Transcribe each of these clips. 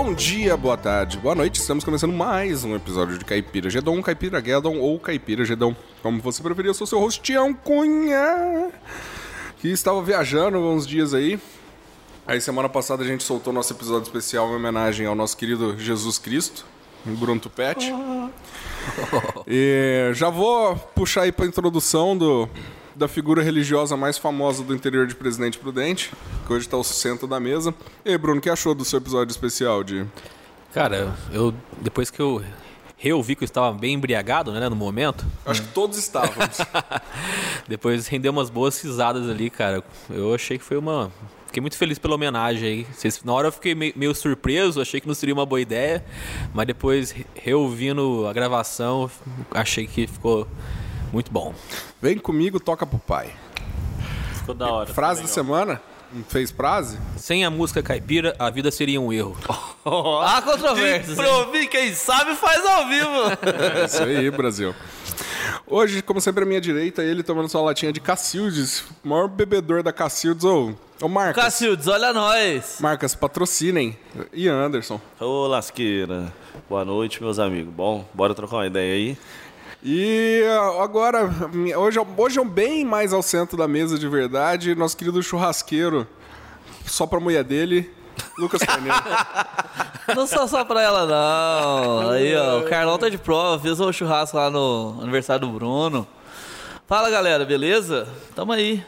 Bom dia, boa tarde, boa noite. Estamos começando mais um episódio de Caipira Gedon, Caipira Guedon ou Caipira Gedon. Como você preferir, eu sou seu host, Tião Cunha, que estava viajando uns dias aí. Aí semana passada a gente soltou nosso episódio especial em homenagem ao nosso querido Jesus Cristo, Bruno Tupete. E já vou puxar aí para introdução do, da figura religiosa mais famosa do interior de Presidente Prudente, que hoje está ao centro da mesa. E aí, Bruno, o que achou do seu episódio especial de Cara, eu depois que eu reouvi que eu estava bem embriagado, né, no momento, Acho que todos estávamos. depois rendeu umas boas risadas ali, cara. Eu achei que foi uma Fiquei muito feliz pela homenagem aí. Na hora eu fiquei meio, surpreso, achei que não seria uma boa ideia, mas depois re- reouvindo a gravação, achei que ficou muito bom. Vem comigo, toca pro pai. Ficou da hora. Frase da semana? Não Fez frase? Sem a música caipira, a vida seria um erro. Há controvérsias. Improvi, quem sabe faz ao vivo. É isso aí, Brasil. Hoje, como sempre, à minha direita, ele tomando sua latinha de Cacildes, o maior bebedor da Cacildes. Ô, ô Marcas, Cacildes, olha nós. Marcas, patrocinem. E Anderson. Ô, lasqueira. Boa noite, meus amigos. Bom, bora trocar uma ideia aí. E ah, agora, hoje, hoje é um bem mais ao centro da mesa de verdade, nosso querido churrasqueiro, só pra mulher dele, Lucas Carneiro. Não só só pra ela, não. Aí, ó, o Carlão tá de prova, fez o churrasco lá no aniversário do Bruno. Fala, galera, beleza? Tamo aí.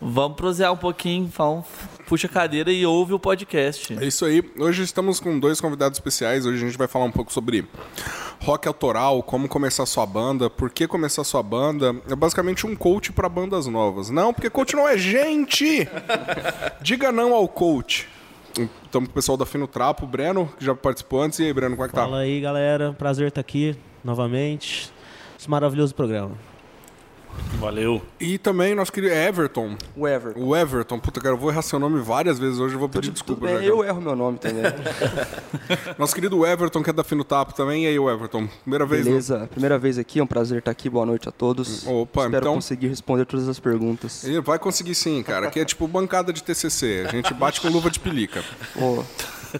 Vamos prosear um pouquinho, um- puxa a cadeira e ouve o podcast. É isso aí. Hoje estamos com dois convidados especiais. Hoje a gente vai falar um pouco sobre rock autoral, como começar sua banda, por que começar sua banda. É basicamente um coach para bandas novas. Não, porque coach não é gente! Diga não ao coach. Estamos com o pessoal da Fino Trapo, o Breno, que já participou antes. E aí, Breno, como é que tá? Fala aí, galera. Prazer estar aqui novamente. Esse maravilhoso programa. Valeu. E também nosso querido Everton. O Everton. O Everton, puta, cara, eu vou errar seu nome várias vezes hoje, eu vou pedir Tudo desculpa bem, já. eu erro meu nome também. Nosso querido Everton, que é da Fino Tapo também. E aí, Everton? Primeira vez no- Beleza, primeira vez aqui, é um prazer estar aqui. Boa noite a todos. Opa, Espero então- conseguir responder todas as perguntas. Ele vai conseguir sim, cara. Aqui é tipo bancada de TCC. A gente bate com luva de pelica. Pô,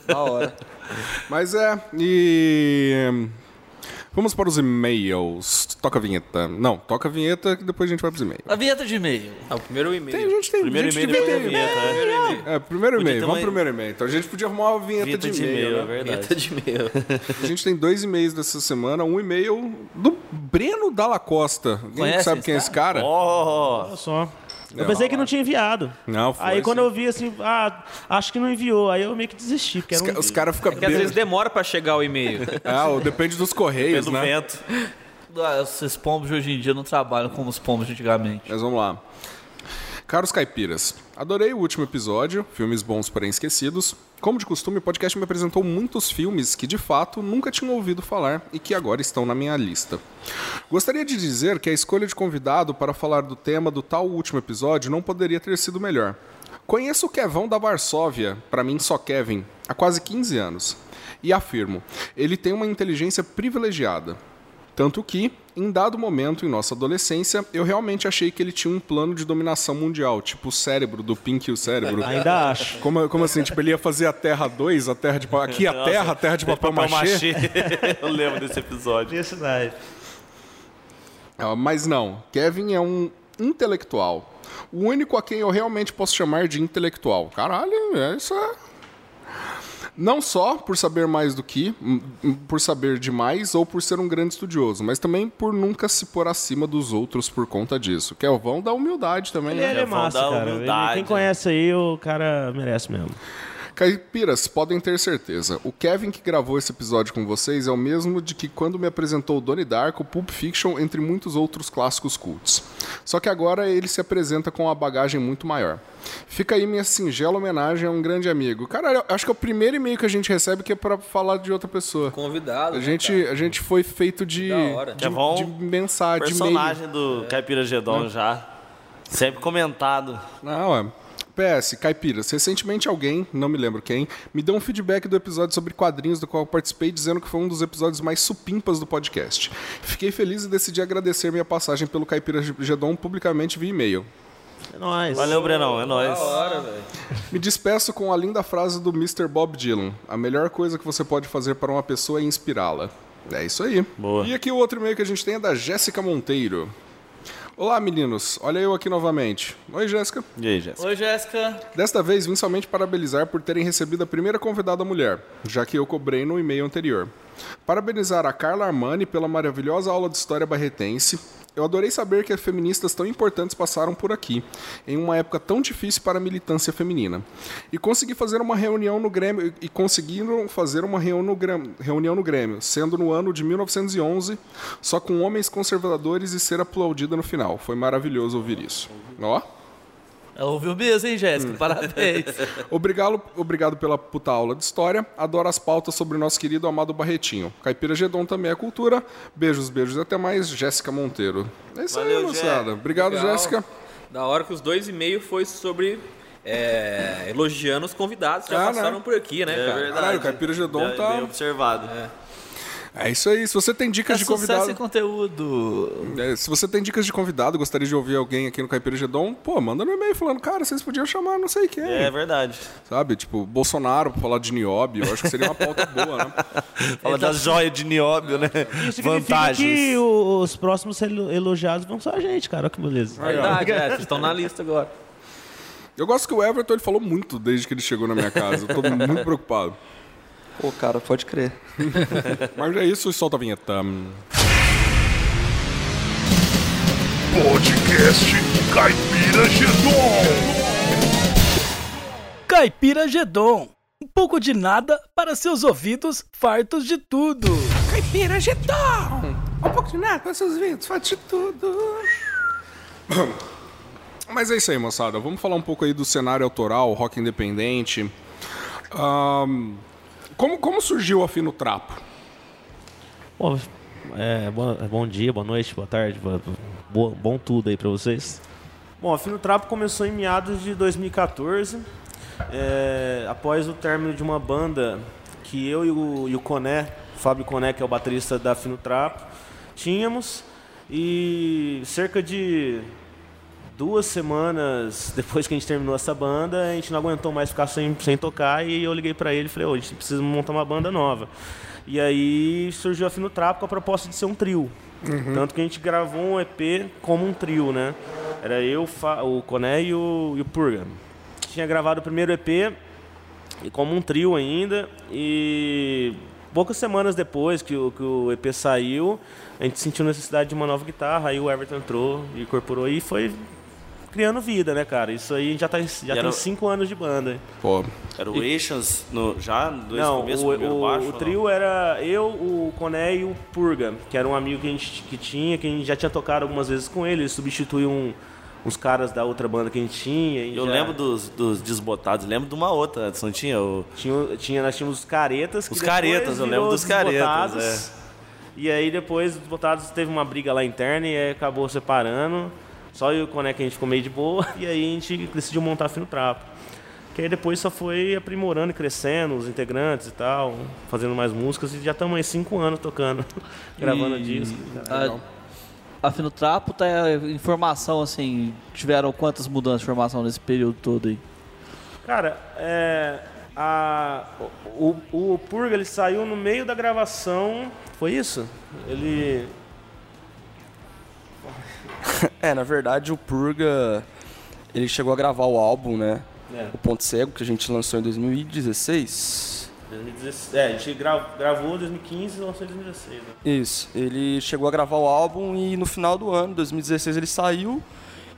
da hora. Mas é, e. Vamos para os e-mails. Toca a vinheta. Não, toca a vinheta que depois a gente vai para os e-mails. A vinheta de e-mail. Ah, o primeiro e-mail. Tem, a gente tem. Primeiro gente e-mail, depois vinheta. né? Primeiro e-mail. É, primeiro e-mail. Vamos pro primeiro e-mail. Então a gente podia arrumar uma vinheta, Vinheta de de e-mail. e-mail, é né? verdade. Vinheta de e-mail. A gente tem dois e-mails dessa semana. Um e-mail do Breno Dalla Costa. Alguém Conhece sabe quem é esse cara? Ó, Olha só. Eu pensei que não tinha enviado. Não, foi. Aí quando sim. eu vi assim, ah, acho que não enviou. Aí eu meio que desisti. Porque Os, um... os caras ficam É às vezes demora pra chegar o e-mail. Ah, ou depende dos correios, pelo né? vento. Ah, Esses pombos de hoje em dia não trabalham como os pombos de antigamente. Mas vamos lá. Caros caipiras, adorei o último episódio, filmes bons porém esquecidos. Como de costume, o podcast me apresentou muitos filmes que de fato nunca tinha ouvido falar e que agora estão na minha lista. Gostaria de dizer que a escolha de convidado para falar do tema do tal último episódio não poderia ter sido melhor. Conheço o Kevão da Varsóvia, para mim só Kevin, há quase 15 anos. E afirmo, ele tem uma inteligência privilegiada. Tanto que, em dado momento em nossa adolescência, eu realmente achei que ele tinha um plano de dominação mundial, tipo o cérebro do Pink e o cérebro. Ainda acho. Como, como assim? Tipo, ele ia fazer a Terra 2, a Terra de Aqui a Terra, a Terra de papel, machê. Eu lembro desse episódio. Universidade. Ah, Mas não, Kevin é um intelectual. O único a quem eu realmente posso chamar de intelectual. Caralho, é isso é. Não só por saber mais do que, hum, hum, por saber demais ou por ser um grande estudioso, mas também por nunca se pôr acima dos outros por conta disso. Kelvão dá humildade também, Ele, né? ele é vão massa, dar cara. Ele- humildade. quem conhece aí, o cara merece mesmo. Caipiras, podem ter certeza. O Kevin que gravou esse episódio com vocês é o mesmo de que quando me apresentou Donnie Darko, Pulp Fiction, entre muitos outros clássicos cults. Só que agora ele se apresenta com uma bagagem muito maior. Fica aí minha singela homenagem a um grande amigo. Cara, eu acho que é o primeiro e-mail que a gente recebe que é pra falar de outra pessoa. Convidado. A né, gente, cara? a gente foi feito de, de, de mensagem. Personagem do Caipira Gedon já. Sempre comentado. Não, é. PS, Caipiras, recentemente alguém, não me lembro quem, me deu um feedback do episódio sobre quadrinhos do qual eu participei, dizendo que foi um dos episódios mais supimpas do podcast. Fiquei feliz e decidi agradecer minha passagem pelo Caipira Gedon publicamente via e-mail. É nóis. Valeu, Brenão, é nóis. Me despeço com a linda frase do Mr. Bob Dylan. A melhor coisa que você pode fazer para uma pessoa é inspirá-la. É isso aí. Boa. E aqui o outro e-mail que a gente tem é da Jéssica Monteiro. Olá, meninos. Olha eu aqui novamente. Oi, Jéssica. E aí, Jéssica? Oi, Jéssica. Desta vez vim somente parabenizar por terem recebido a primeira convidada mulher, já que eu cobrei no e-mail anterior. Parabenizar a Carla Armani pela maravilhosa aula de história barretense. Eu adorei saber que feministas tão importantes passaram por aqui, em uma época tão difícil para a militância feminina. E consegui fazer uma reunião no Grêmio e conseguiram fazer uma reunião no Grêmio, reunião no Grêmio, sendo no ano de 1911, só com homens conservadores e ser aplaudida no final. Foi maravilhoso ouvir isso. Ó, Ela ouviu mesmo, hein, Jéssica? Parabéns. Obrigado, obrigado pela puta aula de história. Adoro as pautas sobre o nosso querido amado Barretinho. Caipira Gedon também é cultura. Beijos, beijos e até mais. Jéssica Monteiro. É isso aí, Valeu, moçada. Obrigado, Legal. Jéssica. Da hora que os dois e meio foi sobre é, elogiando os convidados que já Ah, passaram né? por aqui, né, É cara? verdade. Caralho, o Caipira Gedon Bem- tá- Bem observado. É isso aí. Se você tem É dicas de sucesso convidado. em conteúdo. É, se você tem dicas de convidado, gostaria de ouvir alguém aqui no Caipira Gedon, pô, manda no e-mail falando, cara, vocês podiam chamar não sei quem. É verdade. Sabe? Tipo, Bolsonaro pra falar de Niobe. Eu acho que seria uma pauta boa, né? Fala das joias de nióbio, né? Isso Vantagens. que os próximos elo- elogiados vão ser a gente, cara. Olha que beleza. Verdade, é, vocês estão na lista agora. Eu gosto que o Everton ele falou muito desde que ele chegou na minha casa. Eu tô muito preocupado. Pô, cara, pode crer. Mas é isso, solta a vinheta. Podcast Caipira Gedon. Caipira Gedon. Um pouco de nada para seus ouvidos fartos de tudo. Caipira Gedon! Um pouco de nada, seus vídeos, faz de tudo. Mas é isso aí, moçada. Vamos falar um pouco aí do cenário autoral, rock independente. Ahn, como, como surgiu a Fino Trapo? Bom, é, bom, bom dia, boa noite, boa tarde, boa- boa- bom tudo aí pra vocês. Bom, a Fino Trapo começou em meados de 2014, é, após o término de uma banda que eu e o, e o Coné, o Fábio Coné, que é o baterista da Fino Trapo, tínhamos. E cerca de duas semanas depois que a gente terminou essa banda, a gente não aguentou mais ficar sem, sem tocar e eu liguei pra ele e falei, ô, a gente precisa montar uma banda nova. E aí surgiu a Fino Trapo com a proposta de ser um trio. Tanto que a gente gravou um EP como um trio, né? Era eu, o Coné e o, e o Purga. Tinha gravado o primeiro EP e como um trio ainda. E poucas semanas depois que o, que o EP saiu, a gente sentiu necessidade de uma nova guitarra. Aí o Everton entrou e incorporou e foi criando vida, né, cara? Isso aí já, tá, já era tem cinco anos de banda. Pô, Era o Eixas no, já? Dois não, começo, o, o- baixo? o ou não? trio era eu, o Coné e o Purga, que era um amigo que a gente que tinha, que a gente já tinha tocado algumas vezes com ele. Ele substituiu um, uns caras da outra banda que a gente tinha. e Eu já- lembro dos, dos desbotados, lembro de uma outra não tinha? O... Tinha, tinha, nós tínhamos os caretas. Os caretas, eu lembro dos os caretas, Desbotados. é. E aí depois os botados teve uma briga lá interna e aí acabou separando. Só eu e o que a gente ficou meio de boa. E aí a gente decidiu montar Fino Trapo. Que aí depois só foi aprimorando e crescendo, os integrantes e tal, fazendo mais músicas. E já estamos aí cinco anos tocando, gravando disco. A, a Fino Trapo tá em formação, assim, tiveram quantas mudanças de formação nesse período todo aí? Cara, é, a, o, o, o Purga ele saiu no meio da gravação. Foi isso? Ele. É, na verdade, o Purga, ele chegou a gravar o álbum, né? É. O Ponto Cego, que a gente lançou em 2016. 2016, é, a gente gra- gravou em 2015 e lançou em 2016. Né? Isso, ele chegou a gravar o álbum e no final do ano, 2016, ele saiu.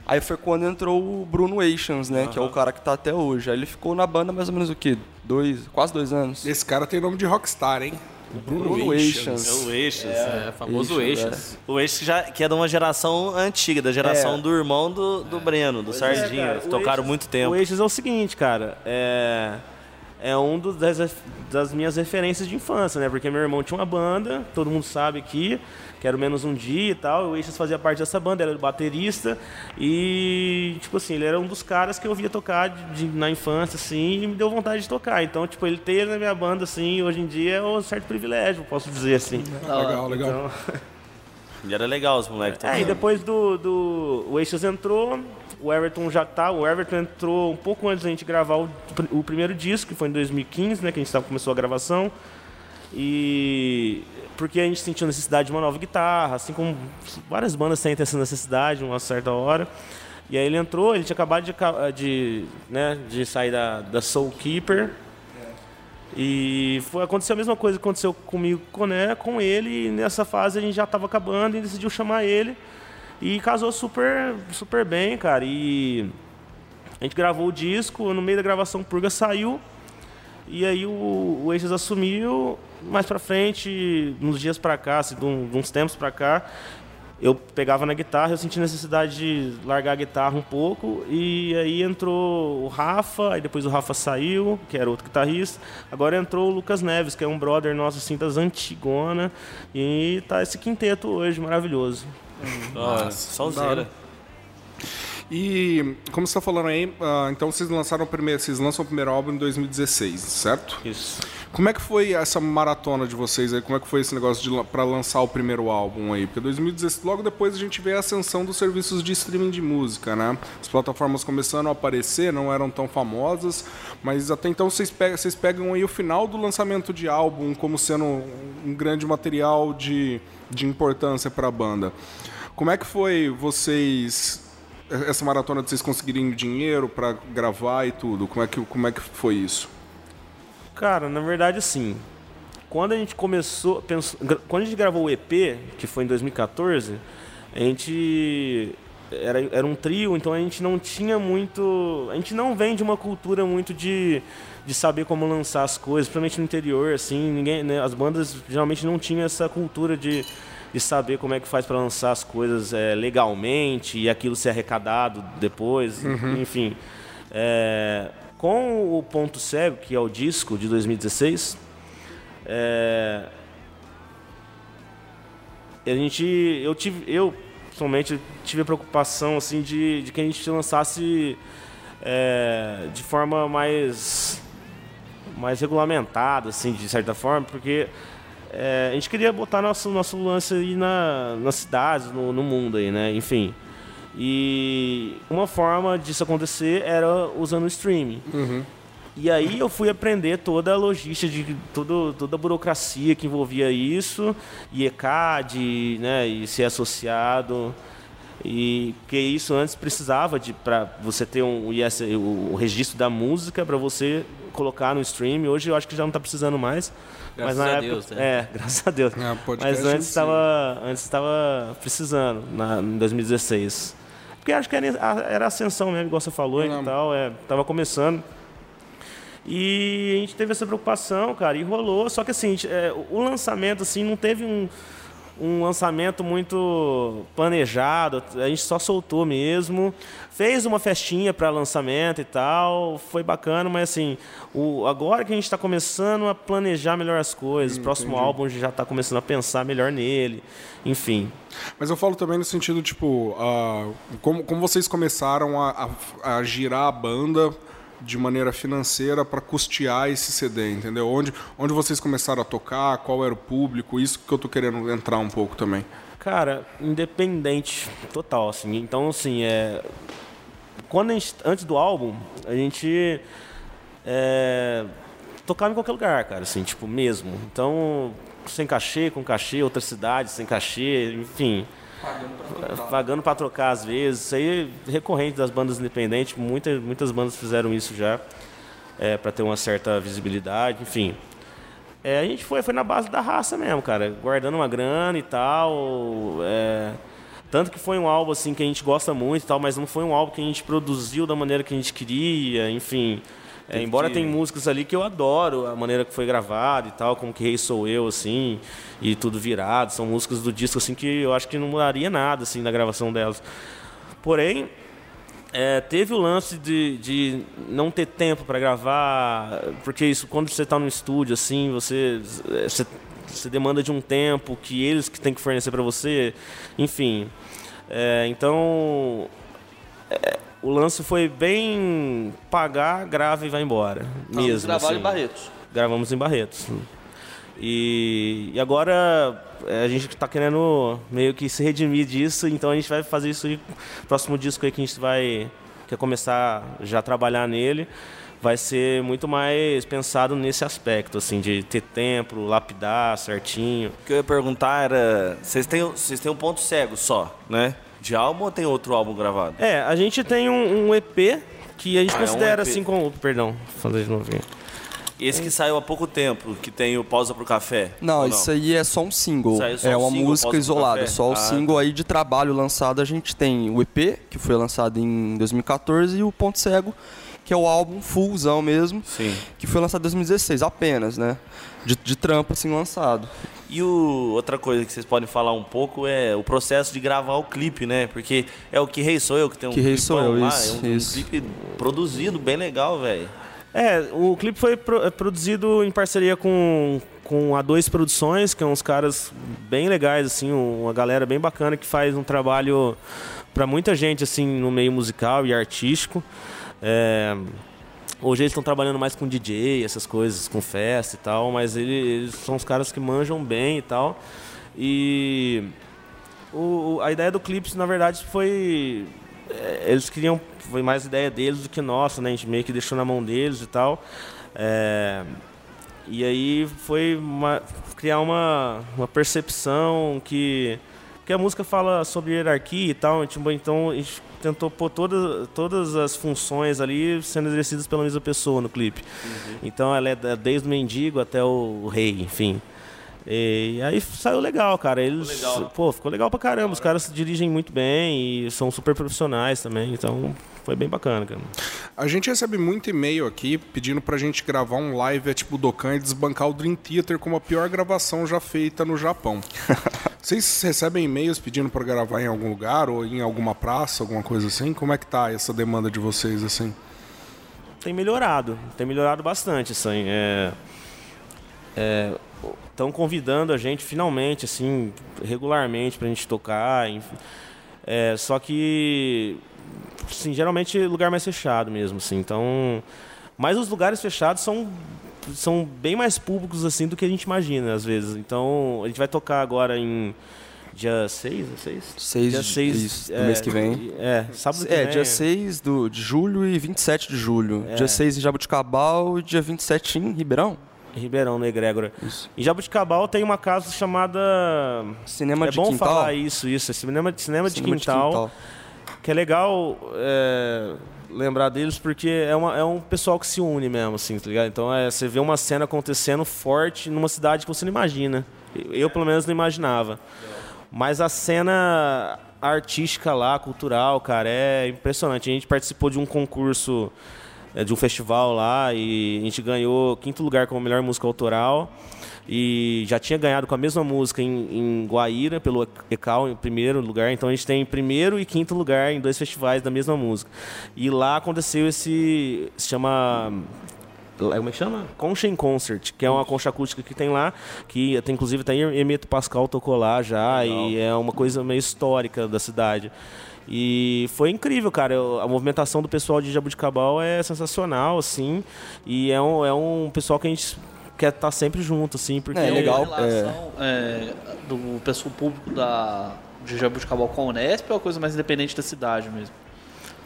Aí foi quando entrou o Bruno Eixans, né? Que é o cara que tá até hoje. Aí ele ficou na banda mais ou menos o quê? Dois, quase dois anos. esse cara tem nome de rockstar, hein? Bruno, Bruno Eixas. É o Eixas. É, famoso Eixas, Eixas. O Eixas já, que é de uma geração antiga, da geração É. do irmão do, do Breno, do Sardinha. É, Eles o tocaram Eixas- muito tempo. O Eixas é o seguinte, cara. É, é um dos, das, das minhas referências de infância, né? Porque meu irmão tinha uma banda, todo mundo sabe aqui, que era o Menos Um Dia e tal. O Eixas fazia parte dessa banda, ele era o baterista. E, tipo assim, ele era um dos caras que eu via tocar de- de- na infância, assim, e me deu vontade de tocar. Então, tipo, ele ter na minha banda, assim, hoje em dia é um certo privilégio, posso dizer assim. Legal, legal. Então, E era legal os moleques é, e depois do, do. O Eixas entrou, o Everton já tá. O Everton entrou um pouco antes da gente gravar o, o primeiro disco, que foi em 2015, né? Que a gente tava, começou a gravação. E porque a gente sentiu necessidade de uma nova guitarra, assim como várias bandas sentem essa necessidade uma certa hora. E aí ele entrou, ele tinha acabado de, de, né, de sair da, da Soul Keeper. E foi, aconteceu a mesma coisa que aconteceu comigo com Né, com ele, e nessa fase a gente já estava acabando e decidiu chamar ele. E casou super, super bem, cara. E a gente gravou o disco, no meio da gravação Purga saiu. E aí o, o assumiu, mais pra frente, uns dias pra cá, assim, de, uns tempos pra cá, eu pegava na guitarra, eu senti necessidade de largar a guitarra um pouco, e aí entrou o Rafa, aí depois o Rafa saiu, que era outro guitarrista, agora entrou o Lucas Neves, que é um brother nosso, assim, das antigona, e tá esse quinteto hoje, maravilhoso. Nossa, sonzeira. E como você está falando aí, ah, então vocês lançaram o primeiro, vocês lançam o primeiro álbum em 2016, certo? Isso. Como é que foi essa maratona de vocês aí? Como é que foi esse negócio de para lançar o primeiro álbum aí? Porque 2016, logo depois a gente vê a ascensão dos serviços de streaming de música, né? As plataformas começando a aparecer, não eram tão famosas, mas até então vocês pegam, vocês pegam aí o final do lançamento de álbum como sendo um grande material de, de importância para a banda. Como é que foi vocês essa maratona de vocês conseguirem dinheiro para gravar e tudo? Como é que como é que foi isso? Cara, na verdade, assim, quando a gente começou, pensou, quando a gente gravou o EP, que foi em 2014, a gente era, era um trio, então a gente não tinha muito, a gente não vem de uma cultura muito de, de saber como lançar as coisas, principalmente no interior, assim, ninguém, né, as bandas geralmente não tinham essa cultura de de saber como é que faz para lançar as coisas é, legalmente e aquilo ser arrecadado depois, enfim. É, com o Ponto Cego, que é o disco de 2016, é, a gente, eu tive, eu pessoalmente tive a preocupação assim de, de que a gente lançasse é, de forma mais mais regulamentada, assim, de certa forma, porque é, a gente queria botar nosso nosso lance aí na, nas cidades, no, no mundo aí, né? Enfim. E uma forma disso acontecer era usando o streaming. E aí eu fui aprender toda a logística de todo, toda a burocracia que envolvia isso, e ECAD, né, e ser associado. E que isso antes precisava de para você ter um o, o registro da música para você colocar no stream. Hoje eu acho que já não está precisando mais. Graças mas na a época, Deus, né? É, graças a Deus. É, mas antes estava antes estava precisando na, em 2016. Porque acho que era, era ascensão mesmo, igual você falou e Não. tal, é, tava começando. E a gente teve essa preocupação, cara, e rolou. Só que assim, gente, é, o lançamento assim não teve um, um lançamento muito planejado. A gente só soltou mesmo. Fez uma festinha para lançamento e tal. Foi bacana, mas assim, o, agora que a gente está começando a planejar melhor as coisas, o próximo álbum a gente já está começando a pensar melhor nele. Enfim. Mas eu falo também no sentido, tipo, ah, como, como vocês começaram a, a- a girar a banda de maneira financeira para custear esse CD, entendeu? Onde, onde vocês começaram a tocar, qual era o público, isso que eu tô querendo entrar um pouco também. Cara, independente total, assim. Então, assim, é. Quando gente, antes do álbum, a gente é, tocava em qualquer lugar, cara, assim, tipo, mesmo. Então, sem cachê, com cachê, outra cidade, sem cachê, enfim. Pagando pra trocar às vezes. Isso aí é recorrente das bandas independentes. Muitas, muitas bandas fizeram isso já. É, para ter uma certa visibilidade, enfim. É, a gente foi, foi na base da raça mesmo, cara. Guardando uma grana e tal. é, tanto que foi um álbum assim que a gente gosta muito e tal, mas não foi um álbum que a gente produziu da maneira que a gente queria, enfim. É, embora tem músicas ali que eu adoro, a maneira que foi gravado e tal, como que Rei Sou Eu, assim, e tudo virado. São músicas do disco assim que eu acho que não mudaria nada assim na gravação delas. Porém, é, teve o lance de, de não ter tempo para gravar, porque isso quando você está no estúdio assim, você, você você demanda de um tempo que eles que têm que fornecer para você, enfim. É, então é, o lance foi bem pagar, grava e vai embora, mesmo. Gravaram assim. em Barretos. Gravamos em Barretos. E, e agora é, a gente tá querendo meio que se redimir disso, então a gente vai fazer isso aí, próximo disco aí que a gente vai quer começar já a trabalhar nele, vai ser muito mais pensado nesse aspecto, assim, de ter tempo, lapidar certinho. O que eu ia perguntar era, vocês têm, vocês têm um ponto cego só, né? De álbum ou tem outro álbum gravado? É, a gente tem um, um EP que a gente Ah, é um considera assim como. Perdão, falei de novo. aqui. Esse que saiu há pouco tempo, que tem o Pausa pro Café. Não, isso aí é só um single. Só é um uma single, música isolada. Só o Ah, single aí de trabalho lançado a gente tem o EP, que foi lançado em 2014, e o Ponto Cego, que é o álbum fullzão mesmo, Sim. que foi lançado em 2016, apenas, né? De, de trampo assim lançado. E o, outra coisa que vocês podem falar um pouco é o processo de gravar o clipe, né? Porque é o Que Rei Sou Eu que tem um Que Rei clipão Sou Eu, lá, isso, é um, um isso. clipe produzido bem legal, velho. É, o clipe foi pro- é produzido em parceria com, com a Dois Produções, que é uns caras bem legais, assim, uma galera bem bacana que faz um trabalho para muita gente, assim, no meio musical e artístico. É, hoje eles estão trabalhando mais com DJ, essas coisas, com festa e tal, mas ele- eles são os caras que manjam bem e tal. E o- a ideia do clipe, na verdade, foi. é, Eles queriam. Foi mais ideia deles do que nossa, né? A gente meio que deixou na mão deles e tal. É, e aí foi uma- criar uma, uma percepção que. que a música fala sobre hierarquia e tal. Tipo, então a gente tentou pôr todas, todas as funções ali sendo exercidas pela mesma pessoa no clipe. Então ela é desde o mendigo até o rei, enfim. E aí saiu legal, cara. Eles, pô, ficou legal pra caramba. Os caras se dirigem muito bem e são super profissionais também. Então foi bem bacana, cara. A gente recebe muito e-mail aqui pedindo pra gente gravar um live é tipo Dokkan e desbancar o Dream Theater como a pior gravação já feita no Japão. Vocês recebem e-mails pedindo pra gravar em algum lugar ou em alguma praça, alguma coisa assim? Como é que tá essa demanda de vocês assim? tem melhorado, tem melhorado bastante, assim. É, estão convidando a gente finalmente, assim, regularmente pra gente tocar. enfim. É, só que, assim, geralmente lugar mais fechado mesmo, assim. Então, mas os lugares fechados são são bem mais públicos assim do que a gente imagina às vezes. Então, a gente vai tocar agora em dia 6, 6? 6 dia de- 6 isso, do mês que vem. É, sábado que É, vem. dia 6 do, de julho e 27 de julho. É. Dia 6 em Jabuticabal e dia 27 em Ribeirão. Ribeirão, no Egrégora. Em Jabuticabal tem uma casa chamada. Cinema é de bom quintal. falar isso, isso. É cinema, cinema, de, Cinema de quintal, quintal. Que é legal é, lembrar deles porque é, uma- é um pessoal que se une mesmo, assim, tá ligado? Então é, você vê uma cena acontecendo forte numa cidade que você não imagina. Eu, pelo menos, não imaginava. Mas a cena artística lá, cultural, cara, é impressionante. A gente participou de um concurso, é, de um festival lá, e a gente ganhou quinto lugar como melhor música autoral. E já tinha ganhado com a mesma música em, em Guaíra, pelo ECAL, em primeiro lugar. Então a gente tem primeiro e quinto lugar em dois festivais da mesma música. E lá aconteceu esse. se chama. Como é que chama? Concha em Concert, que é uma concha acústica que tem lá, que até, inclusive até Emeto Pascal tocou lá já, e é uma coisa meio histórica da cidade. E foi incrível, cara. Eu- A movimentação do pessoal de Jabuticabal é sensacional, assim. E é um, é um pessoal que a gente quer estar sempre junto, assim, porque É, legal. A relação é, do pessoal público da, de Jabuticabal com a Unesp ou é uma coisa mais independente da cidade mesmo?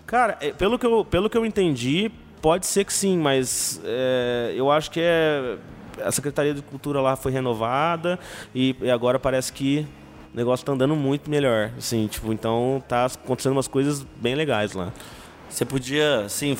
Cara, é, pelo que eu, pelo que eu entendi, pode ser que sim, mas é, eu acho que é a Secretaria de Cultura lá foi renovada e, e agora parece que o negócio tá andando muito melhor, assim, tipo, então tá acontecendo umas coisas bem legais lá. Você podia, assim,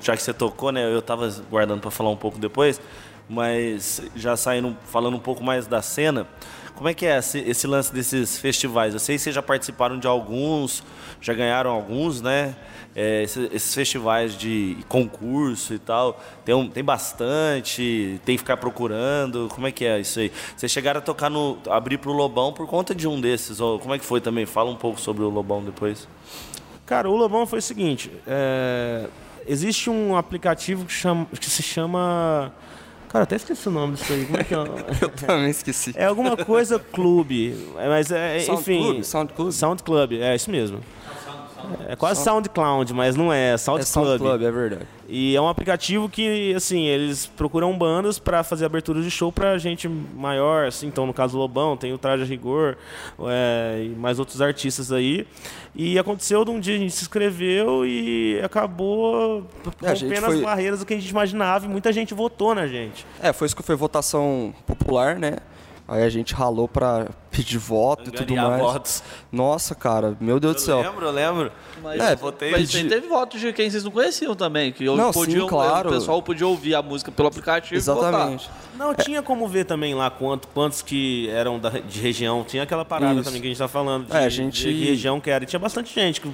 já que você tocou, né? Eu tava guardando para falar um pouco depois, mas já saindo, falando um pouco mais da cena, como é que é esse, esse lance desses festivais? Eu sei que vocês já participaram de alguns, já ganharam alguns, né? É, esse- esses festivais de concurso e tal, tem, um- tem bastante, tem que ficar procurando, como é que é isso aí? Vocês chegaram a tocar no, abrir pro Lobão por conta de um desses, ou como é que foi também? Fala um pouco sobre o Lobão depois. Cara, o Lobão foi o seguinte: é, existe um aplicativo que, chama- que se chama. Cara, até esqueci o nome disso aí. Como é que é? Eu também esqueci. É alguma coisa clube, é, mas é, Sound enfim. Club, Sound Club. Sound Club, é isso mesmo. É quase SoundCloud, mas não é, É Sound Sound Club. Club, é verdade. E é um aplicativo que, assim, eles procuram bandas pra fazer abertura de show pra gente maior, assim, então no caso Lobão, tem o Traje a Rigor, é, e mais outros artistas aí. E aconteceu de um dia a gente se inscreveu e acabou É, rompendo foi- as barreiras do que a gente imaginava e muita gente votou na gente. É, foi isso que foi votação popular, né? Aí a gente ralou pra pedir voto e tudo mais. votos. Nossa, cara, meu Deus do Eu céu. lembro, eu lembro. Mas, É, votei. mas pedi- teve voto de quem vocês não conheciam também. Que eu Não, podia, sim, claro. O pessoal podia ouvir a música pelo aplicativo e votar. Exatamente. Não, tinha como ver também lá quanto, quantos que eram da, de região. Tinha aquela parada Isso. também que a gente tá falando. De, É, a gente- de que região que era. E tinha bastante gente que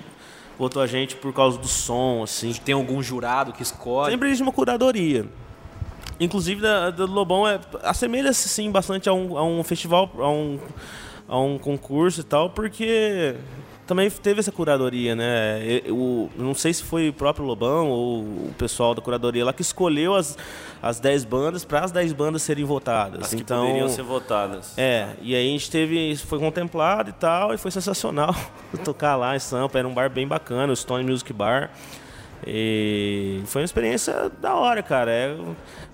votou a gente por causa do som, assim. Tem algum jurado que escolhe? Sempre existe uma curadoria. Inclusive, da, do Lobão é, assemelha-se sim bastante a um, a um festival, a um, a um concurso e tal, porque também teve essa curadoria, né? E- O, não sei se foi o próprio Lobão ou o pessoal da curadoria lá que escolheu as, as 10 bandas para as 10 bandas serem votadas. As que então, poderiam ser votadas. é, e aí a gente teve, foi contemplado e tal, e foi sensacional tocar lá em Sampa, era um bar bem bacana, o Stone Music Bar. E foi uma experiência da hora, cara. É,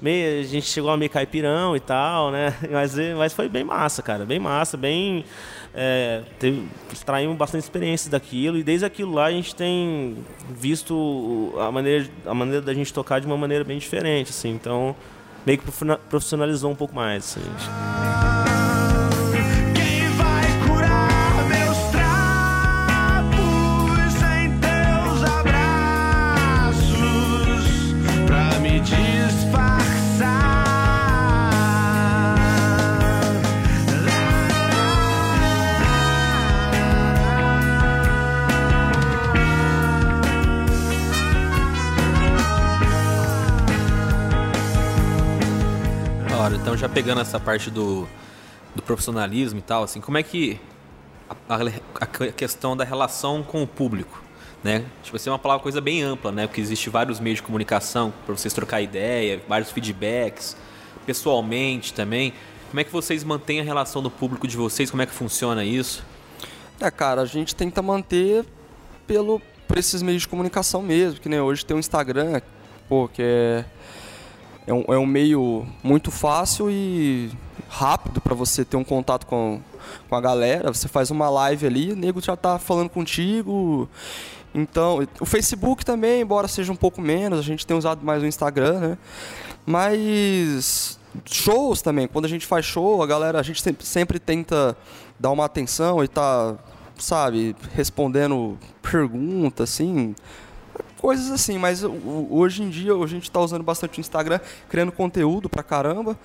meio, a gente chegou a meio caipirão e tal, né? Mas, mas foi bem massa, cara. Bem massa, bem. É, teve, extraímos bastante experiência daquilo e desde aquilo lá a gente tem visto a maneira, a maneira da gente tocar de uma maneira bem diferente, assim. Então, meio que profissional- profissionalizou um pouco mais, assim. Então, já pegando essa parte do, do profissionalismo e tal, assim, como é que a, a- questão da relação com o público, né? Tipo, assim, é uma palavra coisa bem ampla, né? Porque existe vários meios de comunicação para vocês trocar ideia, vários feedbacks, pessoalmente também. Como é que vocês mantêm a relação do público de vocês? Como é que funciona isso? É, cara, a gente tenta manter pelo, por esses meios de comunicação mesmo, que nem hoje tem o Instagram, pô, que é, é, um, é um meio muito fácil e rápido para você ter um contato com, com a galera. Você faz uma live ali, o nego já tá falando contigo. Então, o Facebook também, embora seja um pouco menos, a gente tem usado mais o Instagram, né? Mas shows também, quando a gente faz show, a galera, a gente sempre, sempre tenta dar uma atenção e tá, sabe, respondendo perguntas, assim, coisas assim, mas hoje em dia a gente tá usando bastante o Instagram, criando conteúdo pra caramba.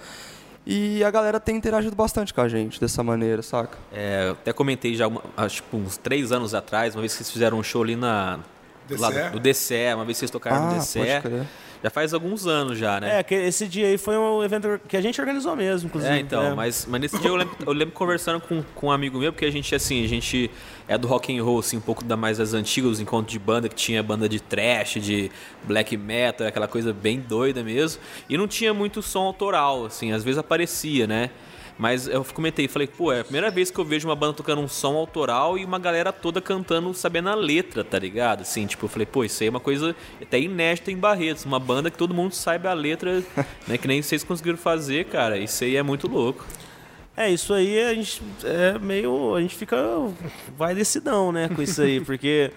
E a galera tem interagido bastante com a gente dessa maneira, saca? É, eu até comentei já tipo, uns três anos atrás, uma vez que vocês fizeram um show ali na. DCE? Lá do, do DCE, uma vez que vocês tocaram no Ah, DCE. pode crer. Já faz alguns anos já, né? É, que esse dia aí foi um evento que a gente organizou mesmo, inclusive. É, então, né? mas, mas nesse dia eu lembro, eu lembro conversando com, com um amigo meu, porque a gente, assim, a gente é do rock and roll, assim, um pouco da mais das antigas, os encontros de banda, que tinha banda de trash, de black metal, aquela coisa bem doida mesmo. E não tinha muito som autoral, assim, às vezes aparecia, né? Mas eu comentei, falei, pô, é a primeira vez que eu vejo uma banda tocando um som autoral e uma galera toda cantando, sabendo a letra, tá ligado? Assim, tipo, eu falei, pô, isso aí é uma coisa até inédita em Barretos, uma banda que todo mundo saiba a letra, né? Que nem vocês conseguiram fazer, cara. Isso aí é muito louco. É, isso aí a gente é meio. A gente fica. Vai decidão, né, com isso aí, porque.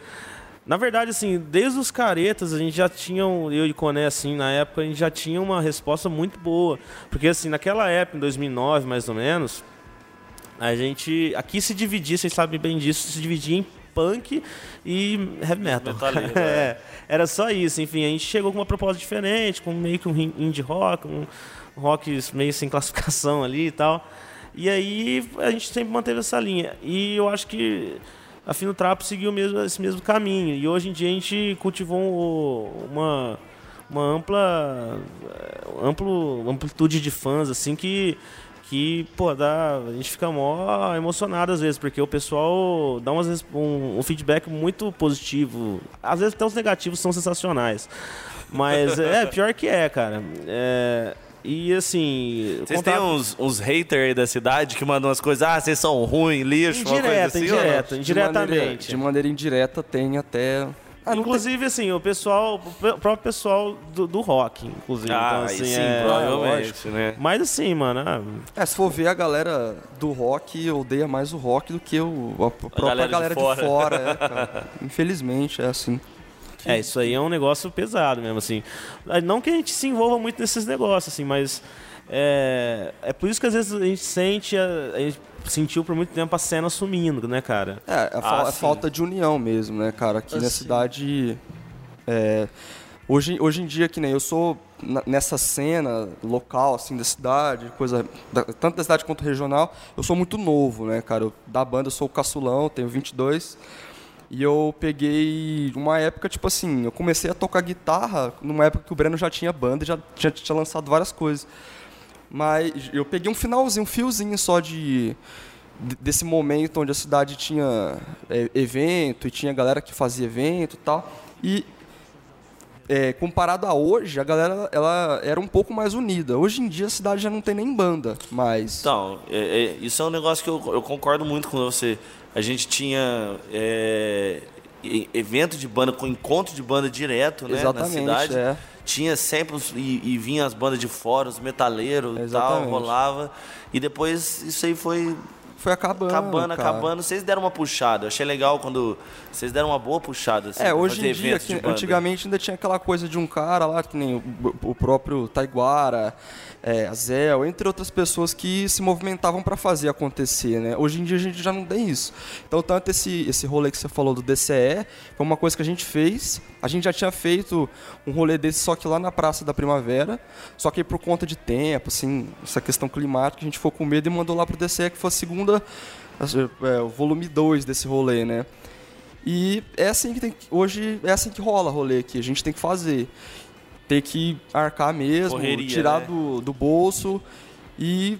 Na verdade, assim, desde os caretas a gente já tinha, eu e Coné, assim, na época, a gente já tinha uma resposta muito boa. Porque, assim, naquela época, em 2009, mais ou menos, a gente. Aqui se dividia, vocês sabem bem disso, se dividia em punk e heavy metal. Metaleiro, é, era só isso, enfim, a gente chegou com uma proposta diferente, com meio que um indie rock, um rock meio sem classificação ali e tal. E aí a gente sempre manteve essa linha. E eu acho que a Fino Trapo seguiu mesmo, esse mesmo caminho. E hoje em dia a gente cultivou um- uma, uma ampla eh, amplo, amplitude de fãs, assim, que, que pô, dá, a gente fica mó emocionado às vezes, porque o pessoal dá umas, um, um feedback muito positivo. Às vezes até os negativos são sensacionais. Mas é, pior que é, cara. É, E assim. Vocês contato- têm uns, uns haters aí da cidade que mandam as coisas, ah, vocês são ruins, lixo, uma coisa Indireta, assim? indireta, De maneira, indiretamente. de maneira indireta tem até. Ah, inclusive, assim, o pessoal, o próprio pessoal do, do rock, inclusive. Ah, então, assim, sim, é, provavelmente, lógico. né? Mas assim, mano, ah, É, se for ver a galera do rock, odeia mais o rock do que o, a própria galera galera, de de fora. fora. é, cara. Infelizmente, é assim. É, isso aí é um negócio pesado mesmo, assim. Ah, Não que a gente se envolva muito nesses negócios, assim, mas é, é por isso que às vezes a gente sente, a, a gente sentiu por muito tempo a cena sumindo, né, cara? É, a, fa- Ah, a sim. falta de união mesmo, né, cara? Aqui na Assim. cidade. é, hoje, hoje em dia, que nem eu sou na- nessa cena local, assim, da cidade, coisa. da- tanto da cidade quanto regional, eu sou muito novo, né, cara? Eu, da banda eu sou o caçulão, tenho 22. E eu peguei uma época, tipo assim, eu comecei a tocar guitarra numa época que o Breno já tinha banda já tinha, tinha lançado várias coisas. Mas eu peguei um finalzinho, um fiozinho só de, de- desse momento onde a cidade tinha é, evento e tinha galera que fazia evento e tal. E é, comparado a hoje, a galera ela era um pouco mais unida. Hoje em dia a cidade já não tem nem banda, mas Então, é- é- isso é um negócio que eu, eu concordo muito com você. A gente tinha é, evento de banda, com encontro de banda direto, né? Exatamente, na cidade. é. Tinha sempre os, e, e vinha as bandas de fora, os metaleiros e tal, rolava. E depois isso aí foi foi acabando. acabando, cara. acabando. Vocês deram uma puxada. Eu achei legal quando vocês deram uma boa puxada. Assim, É, hoje em dia, que antigamente ainda tinha aquela coisa de um cara lá, que nem o, o próprio Taiguara, é, a entre outras pessoas que se movimentavam para fazer acontecer, né? Hoje em dia a gente já não tem isso. Então, tanto esse, esse rolê que você falou do DCE, foi uma coisa que a gente fez. A gente já tinha feito um rolê desse, só que lá na Praça da Primavera, só que por conta de tempo, assim, essa questão climática, a gente ficou com medo e mandou lá pro DCE, que foi a segunda, é, o volume 2 desse rolê, né? E é assim que tem que, hoje é assim que rola rolê aqui. A gente tem que fazer. Tem que arcar mesmo, Correria, tirar né? do, do bolso e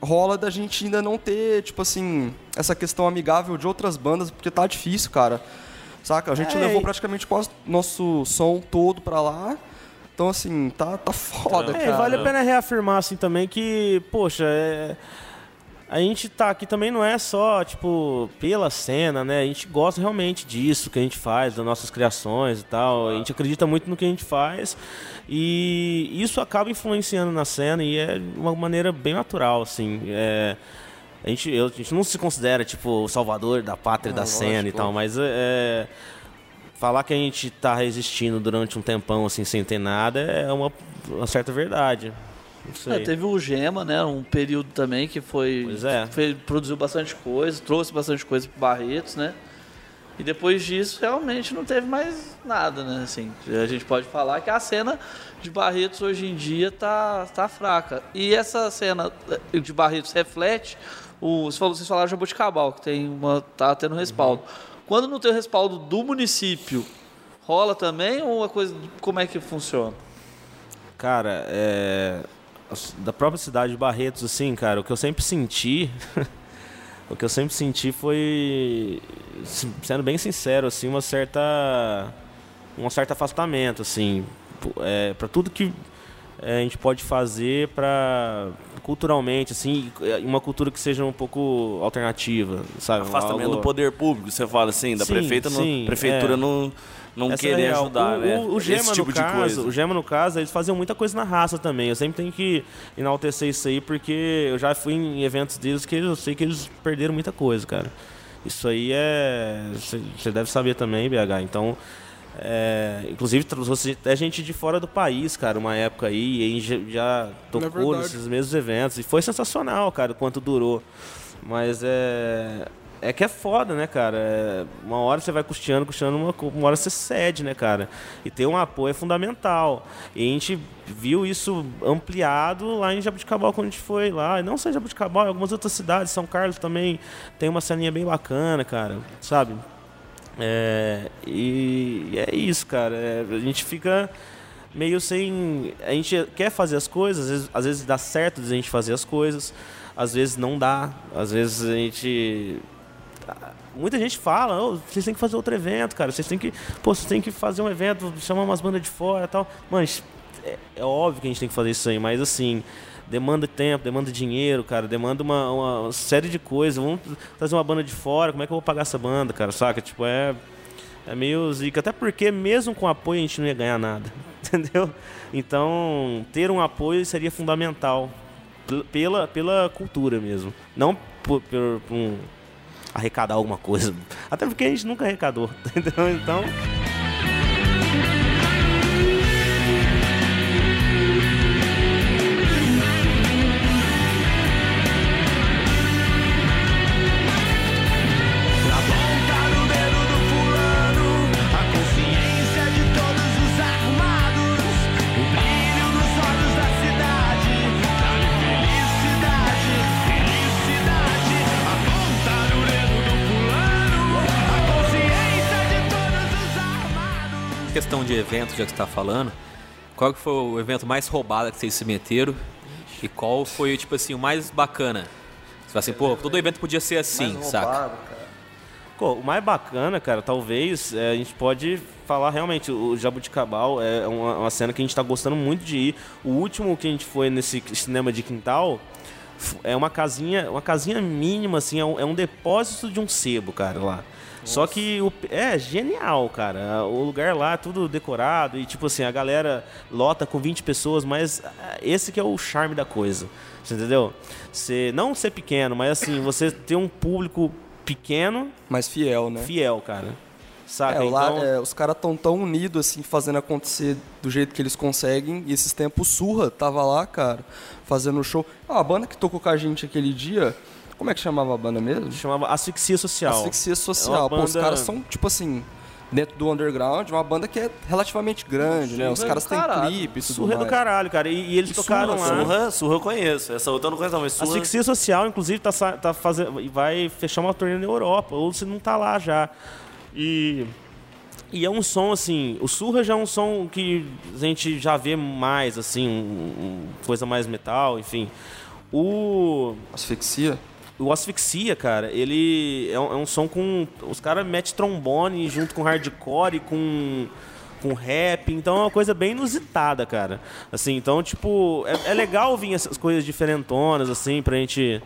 rola da gente ainda não ter, tipo assim, essa questão amigável de outras bandas, porque tá difícil, cara. Saca? A gente É, levou praticamente quase nosso som todo pra lá. Então, assim, tá, tá foda, É, cara. vale a pena reafirmar assim também que, poxa, é, a gente tá aqui também não é só, tipo, pela cena, né? A gente gosta realmente disso que a gente faz, das nossas criações e tal. A gente acredita muito no que a gente faz. E isso acaba influenciando na cena e é de uma maneira bem natural, assim. É, a, gente, eu- a gente não se considera, tipo, o salvador da pátria da cena e tal, mas é, falar que a gente tá resistindo durante um tempão, assim, sem ter nada, é uma, uma certa verdade. É, teve o Gema, né? Um período também que foi, é. fez- produziu bastante coisa, trouxe bastante coisa pro Barretos, né? E depois disso, realmente não teve mais nada, né? Assim, a gente pode falar que a cena de Barretos hoje em dia tá, tá fraca. E essa cena eh, de Barretos reflete o. Você falou, vocês falaram de Jabuticabal, que tem uma, tá tendo respaldo. Quando não tem o respaldo do município, rola também ou a coisa. Como é que funciona? Cara, é, da própria cidade de Barretos, assim, cara, o que eu sempre senti, o que eu sempre senti foi, se- sendo bem sincero, assim, uma certa, um certo afastamento, assim, é, para tudo que é, a gente pode fazer para culturalmente, assim, uma cultura que seja um pouco alternativa, sabe? Afastamento Algo- do poder público, você fala assim, da Sim, prefeita não- sim, prefeitura é. não, não Essa é querer real. ajudar, o, né? O, o Gema, Esse tipo no de caso, coisa. o Gema, no caso, eles faziam muita coisa na raça também. Eu sempre tenho que enaltecer isso aí, porque eu já fui em eventos deles que eu sei que eles perderam muita coisa, cara. Isso aí é. Você deve saber também, BH. Então. é, inclusive trouxe até gente de fora do país, cara, uma época aí, e aí já, tocou verdade. nesses mesmos eventos. E foi sensacional, cara, o quanto durou. Mas é. É que é foda, né, cara? É, uma hora você vai custeando, custeando, uma, uma hora você cede, né, cara? E ter um apoio é fundamental. E a gente viu isso ampliado lá em Jabuticabal quando a gente foi lá. E não só em Jabuticabal, em algumas outras cidades. São Carlos também tem uma ceninha bem bacana, cara, sabe? É, e é isso, cara. É, a gente fica meio sem. A gente quer fazer as coisas, às vezes, às vezes dá certo de a gente fazer as coisas, às vezes não dá, às vezes a gente. Muita gente fala, "Ô, vocês têm que fazer outro evento, cara. Vocês têm que. Pô, vocês têm que fazer um evento, chamar umas bandas de fora tal. Mano, é, é óbvio que a gente tem que fazer isso aí, mas assim, demanda tempo, demanda dinheiro, cara, demanda uma, uma série de coisas. Vamos trazer uma banda de fora, como é que eu vou pagar essa banda, cara? Saca? Tipo, é. É meio zica. Até porque, mesmo com apoio, a gente não ia ganhar nada. Entendeu? Então, ter um apoio seria fundamental pel- pela, pela cultura mesmo. Não por, por- por um- arrecadar alguma coisa. Até porque a gente nunca arrecadou. Entendeu? Então. Evento, já que você tá falando, qual que foi o evento mais roubado que vocês se meteram? E qual foi, tipo assim, o mais bacana? Você fala assim, pô, todo evento podia ser assim, saca? Pô, o mais bacana, cara, talvez é, a gente pode falar realmente, o Jabuticabal é uma, uma cena que a gente tá gostando muito de ir. O último que a gente foi nesse cinema de quintal é uma casinha, uma casinha mínima, assim, é um, é um depósito de um sebo, cara, lá. Só que o, é genial, cara. O lugar lá tudo decorado e tipo assim, a galera lota com 20 pessoas, mas ah, esse que é o charme da coisa. Você entendeu? Você não ser pequeno, mas assim, você ter um público pequeno, Mais fiel, né? fiel, cara. Saca? É, lá, então, é, os caras tão tão unidos, assim, fazendo acontecer do jeito que eles conseguem. E esses tempos, Surra tava lá, cara, fazendo show. Ah, a banda que tocou com a gente aquele dia, como é que chamava a banda mesmo? chamava Asfixia Social. Asfixia É Social. uma Pô, os banda- caras são, tipo assim, dentro do underground, uma banda que é relativamente grande, né? Os Surra é caras têm clipe e tudo Surra é do mais. caralho, cara. E, e eles tocaram lá. Surra, surra eu conheço. Essa outra eu não conheço, não, mas surra. Asfixia Social, inclusive, tá, tá fazendo. e Vai fechar uma turnê na Europa, ou se não tá lá já. E. E é um som, assim. O Surra já é um som que a gente já vê mais, assim, um- um- coisa mais metal, enfim. O. Asfixia? O Asfixia, cara, ele é um, é um som com. Os caras metem trombone junto com hardcore com. Com rap, então é uma coisa bem inusitada, cara. Assim, então, tipo, é, é legal vir essas coisas diferentonas, assim, pra gente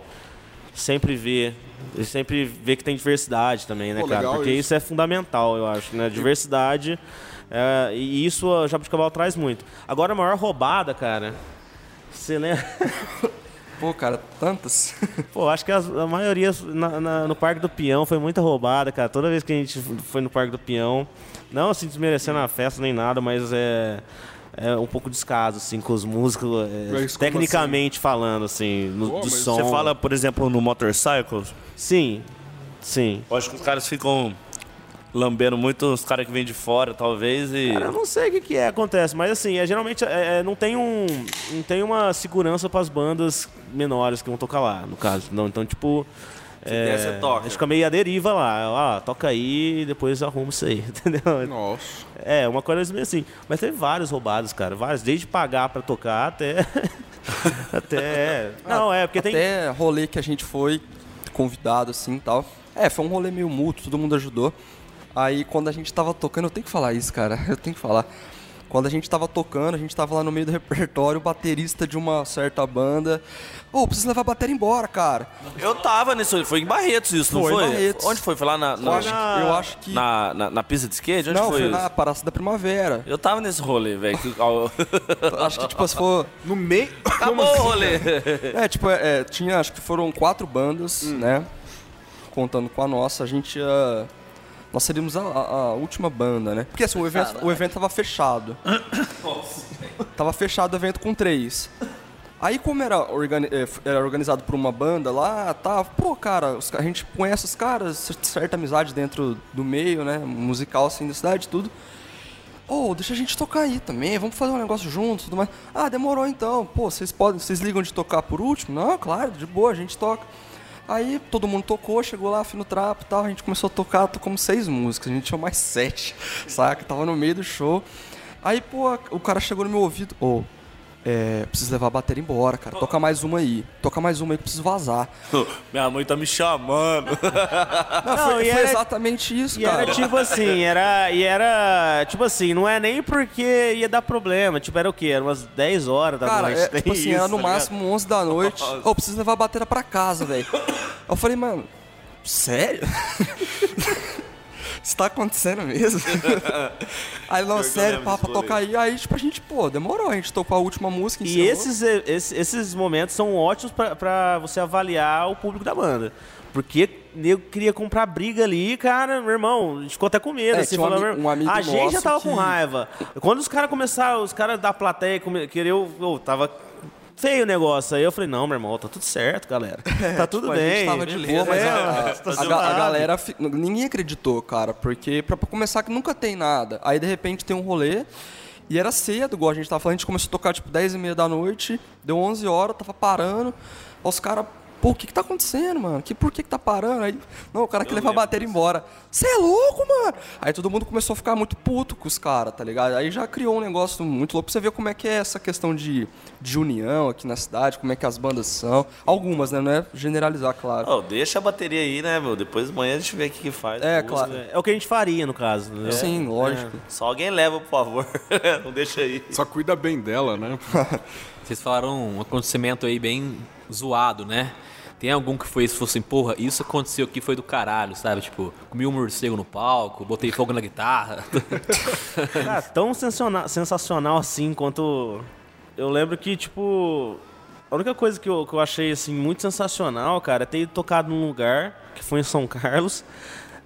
sempre ver. E sempre ver que tem diversidade também, né, Pô, cara? Porque isso. isso. é fundamental, eu acho, né? Diversidade. é, e isso a Jabuticabal traz muito. Agora, a maior roubada, cara. Você lembra? Pô, cara, tantas. Pô, acho que as- a maioria na- na- no Parque do Peão foi muita roubada, cara. Toda vez que a gente foi no Parque do Peão, não assim desmerecendo a festa nem nada, mas é, é um pouco descaso, assim, com os músicos, é, tecnicamente falando, assim, no, Pô, do som. Você fala, por exemplo, no Motorcycles, Sim, sim. eu acho que os caras ficam lambendo muito os caras que vêm de fora, talvez, e... Cara, eu não sei o que, que é, acontece, mas assim, é, geralmente é, é, não, tem um, não tem uma segurança para as bandas menores que vão tocar lá, no caso. Não, então, tipo. der, você toca. A gente fica meio à deriva lá. Ah, toca aí e depois arruma isso aí, entendeu? Nossa. É, uma coisa meio assim. Mas teve vários roubados, cara. Vários, desde pagar pra tocar até. até. Não, é, porque tem. Até rolê que a gente foi convidado, assim, e tal. É, foi um rolê meio mútuo, todo mundo ajudou. Aí, quando a gente tava tocando, eu tenho que falar isso, cara, eu tenho que falar. Quando a gente tava tocando, a gente tava lá no meio do repertório, o baterista de uma certa banda... Ô, precisa levar a bateria embora, cara. Eu tava nisso, foi em Barretos isso, não Foi, foi? em Barretos. Onde foi? Foi lá na, Eu na, acho, que- eu acho que... na, na, na pista de skate? Onde Não, foi foi isso? na Praça da Primavera. Eu tava nesse rolê, velho. acho que, tipo, se for... No meio. Acabou o rolê. É, tipo, é, é, tinha, acho que foram quatro bandas, né? Contando com a nossa, a gente ia. Nós seríamos a, a- a última banda, né? Porque assim, o evento, o evento tava fechado. tava fechado o evento com três. Aí, como era, organi- eh, era organizado por uma banda lá, tá, pô, cara, os a gente conhece os caras, cer- certa amizade dentro do meio, né? Musical, assim, da cidade, tudo. Ô, deixa a gente tocar aí também, vamos fazer um negócio juntos, tudo mais. Ah, demorou então. Pô, vocês podem, vocês ligam de tocar por último? Não, claro, de boa, a gente toca. Aí todo mundo tocou, chegou lá, fino trapo e tal, a gente começou a tocar, tocamos seis músicas, a gente tinha mais sete, saca? Tava no meio do show. Aí, pô, o cara chegou no meu ouvido, ô, É, preciso levar a bateria embora, cara. Toca mais uma aí. Toca mais uma aí que eu preciso vazar. Minha mãe tá me chamando. Não, Não, foi, e foi era- exatamente isso, E cara. era tipo assim, era. E era. Tipo assim, não é nem porque ia dar problema. Tipo, era o quê? Era umas 10 horas da Cara, noite. é, tem tipo assim, isso, era no tá ligado? máximo 11 da noite. Ô, eu preciso levar a bateria pra casa, velho. Eu falei, mano, sério? Isso tá acontecendo mesmo? aí, não, sério, pá, pra tocar aí. Aí, tipo, a gente, pô, demorou. A gente tocou a última música. E esses, esses, esses momentos são ótimos pra, pra você avaliar o público da banda. Porque eu queria comprar briga ali, cara, meu irmão, a gente ficou até com medo. É, assim, um falando, ami- um amigo a gente já tava que- com raiva. Quando os caras começaram, os caras da plateia queriam. eu tava feio o negócio. Aí eu falei, não, meu irmão, tá tudo certo, galera. Tá tudo Tipo, a bem. gente tava de boa, mas É, a, a- a a galera. fi- Ninguém acreditou, cara. Porque, pra começar, que nunca tem nada. Aí, de repente, tem um rolê. E era cedo, igual a gente tava falando. A gente começou a tocar, tipo, 10 e meia da noite. Deu 11 horas, tava parando. Os caras. Pô, o que que tá acontecendo, mano? Que, por que que tá parando? Aí, não, o cara quer levar a bateria embora. Você é louco, mano? Aí todo mundo começou a ficar muito puto com os caras, tá ligado? Aí já criou um negócio muito louco. Pra você ver como é que é essa questão de, de união aqui na cidade, como é que as bandas são. Algumas, né? Não é generalizar, claro. Ô, deixa a bateria aí, né, meu? Depois de manhã a gente vê o que, que faz. É, música. claro. É o que a gente faria, no caso. Né? Sim, lógico. Só alguém leva, por favor. Não deixa aí. Só cuida bem dela, né? Vocês falaram um acontecimento aí bem zoado, né? Tem algum que foi, se fosse assim, porra, isso aconteceu aqui foi do caralho, sabe? Tipo, comi um morcego no palco, botei fogo na guitarra. Cara, tão sensacional, sensacional assim quanto. Eu lembro que, tipo. A única coisa que eu, que eu achei assim, muito sensacional, cara, é ter tocado num lugar, que foi em São Carlos,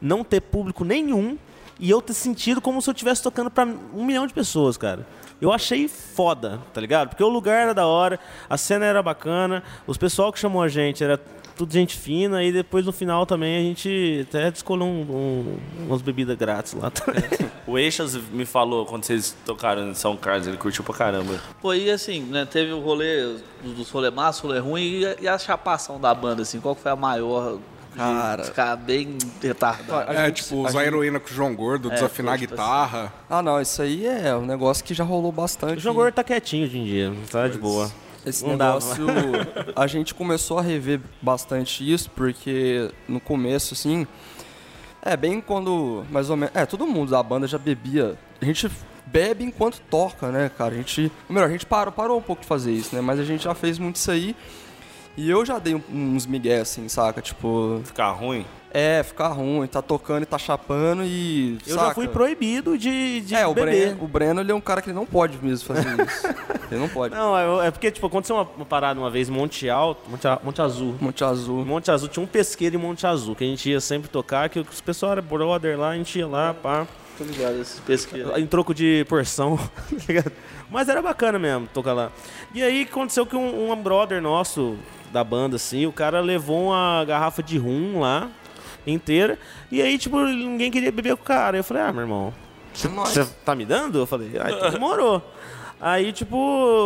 não ter público nenhum e eu ter sentido como se eu estivesse tocando pra um milhão de pessoas, cara. Eu achei foda, tá ligado? Porque o lugar era da hora, a cena era bacana, os pessoal que chamou a gente era tudo gente fina e depois no final também a gente até descolou um, um, umas bebidas grátis lá também. O Eixas me falou quando vocês tocaram em São Carlos, ele curtiu pra caramba. Pô, e assim, né, teve o rolê dos rolê massa, rolê ruim e a, e a chapação da banda, assim, qual que foi a maior? Cara. Ficar bem retardado. É, tipo, usar gente- heroína com o João Gordo, desafinar a guitarra. Ah, não, isso aí é um negócio que já rolou bastante. O João Gordo tá quietinho hoje em dia, tá de boa. Esse Não dava. negócio, a gente começou a rever bastante isso, porque no começo, assim, é bem quando, mais ou menos, é, todo mundo da banda já bebia, a gente bebe enquanto toca, né, cara, a gente, ou melhor, a gente parou, parou um pouco de fazer isso, né, mas a gente já fez muito isso aí, e eu já dei uns migué, assim, saca, tipo, Ficar ruim. é, ficar ruim, tá tocando e tá chapando e, Eu saca? já fui proibido de, de É, o beber. Breno, o Breno, ele é um cara que ele não pode mesmo fazer isso, ele não pode. Não, é, é porque, tipo, aconteceu uma, uma parada uma vez em Monte Alto, Monte, A- Monte Azul. Monte Azul. Monte Azul tinha um pesqueiro em Monte Azul, que a gente ia sempre tocar, que os pessoal era brother lá, a gente ia lá, pá. Tô ligado, esses pesqueiros. Em troco de porção, tá ligado? Mas era bacana mesmo tocar lá. E aí aconteceu que um, um brother nosso da banda, assim, o cara levou uma garrafa de rum lá, inteira, e aí, tipo, ninguém queria beber com o cara. Eu falei, ah, meu irmão, você tá me dando? Eu falei, ah, então demorou. Aí, tipo,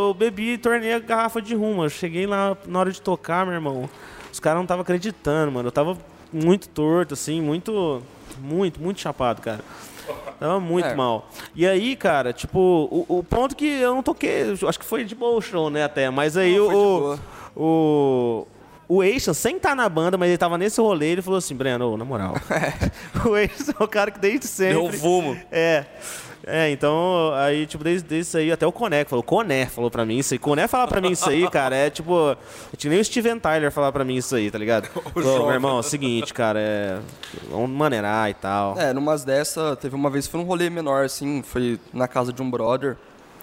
eu bebi e tornei a garrafa de rum. Eu cheguei lá na hora de tocar, meu irmão. Os caras não estavam acreditando, mano. Eu tava muito torto, assim, muito, muito, muito chapado, cara. Tava muito É. mal. E aí, cara, tipo, o, o ponto que eu não toquei, acho que foi de boa o show, né, até. Mas aí Não, o, o. O Eixan, sem estar na banda, mas ele tava nesse rolê, ele falou assim, Breno, na moral. o Eixan é o cara que desde sempre. Deu fumo. É. É, então, aí, tipo, desde, desde isso aí, até o Coné falou, Coné falou pra mim isso aí. Coné falar pra mim isso aí, cara, é tipo. Tinha nem o Steven Tyler falar pra mim isso aí, tá ligado? Ô, meu irmão, é o seguinte, cara, é. Vamos maneirar e tal. É, numas dessa, teve uma vez, foi um rolê menor, assim, foi na casa de um brother.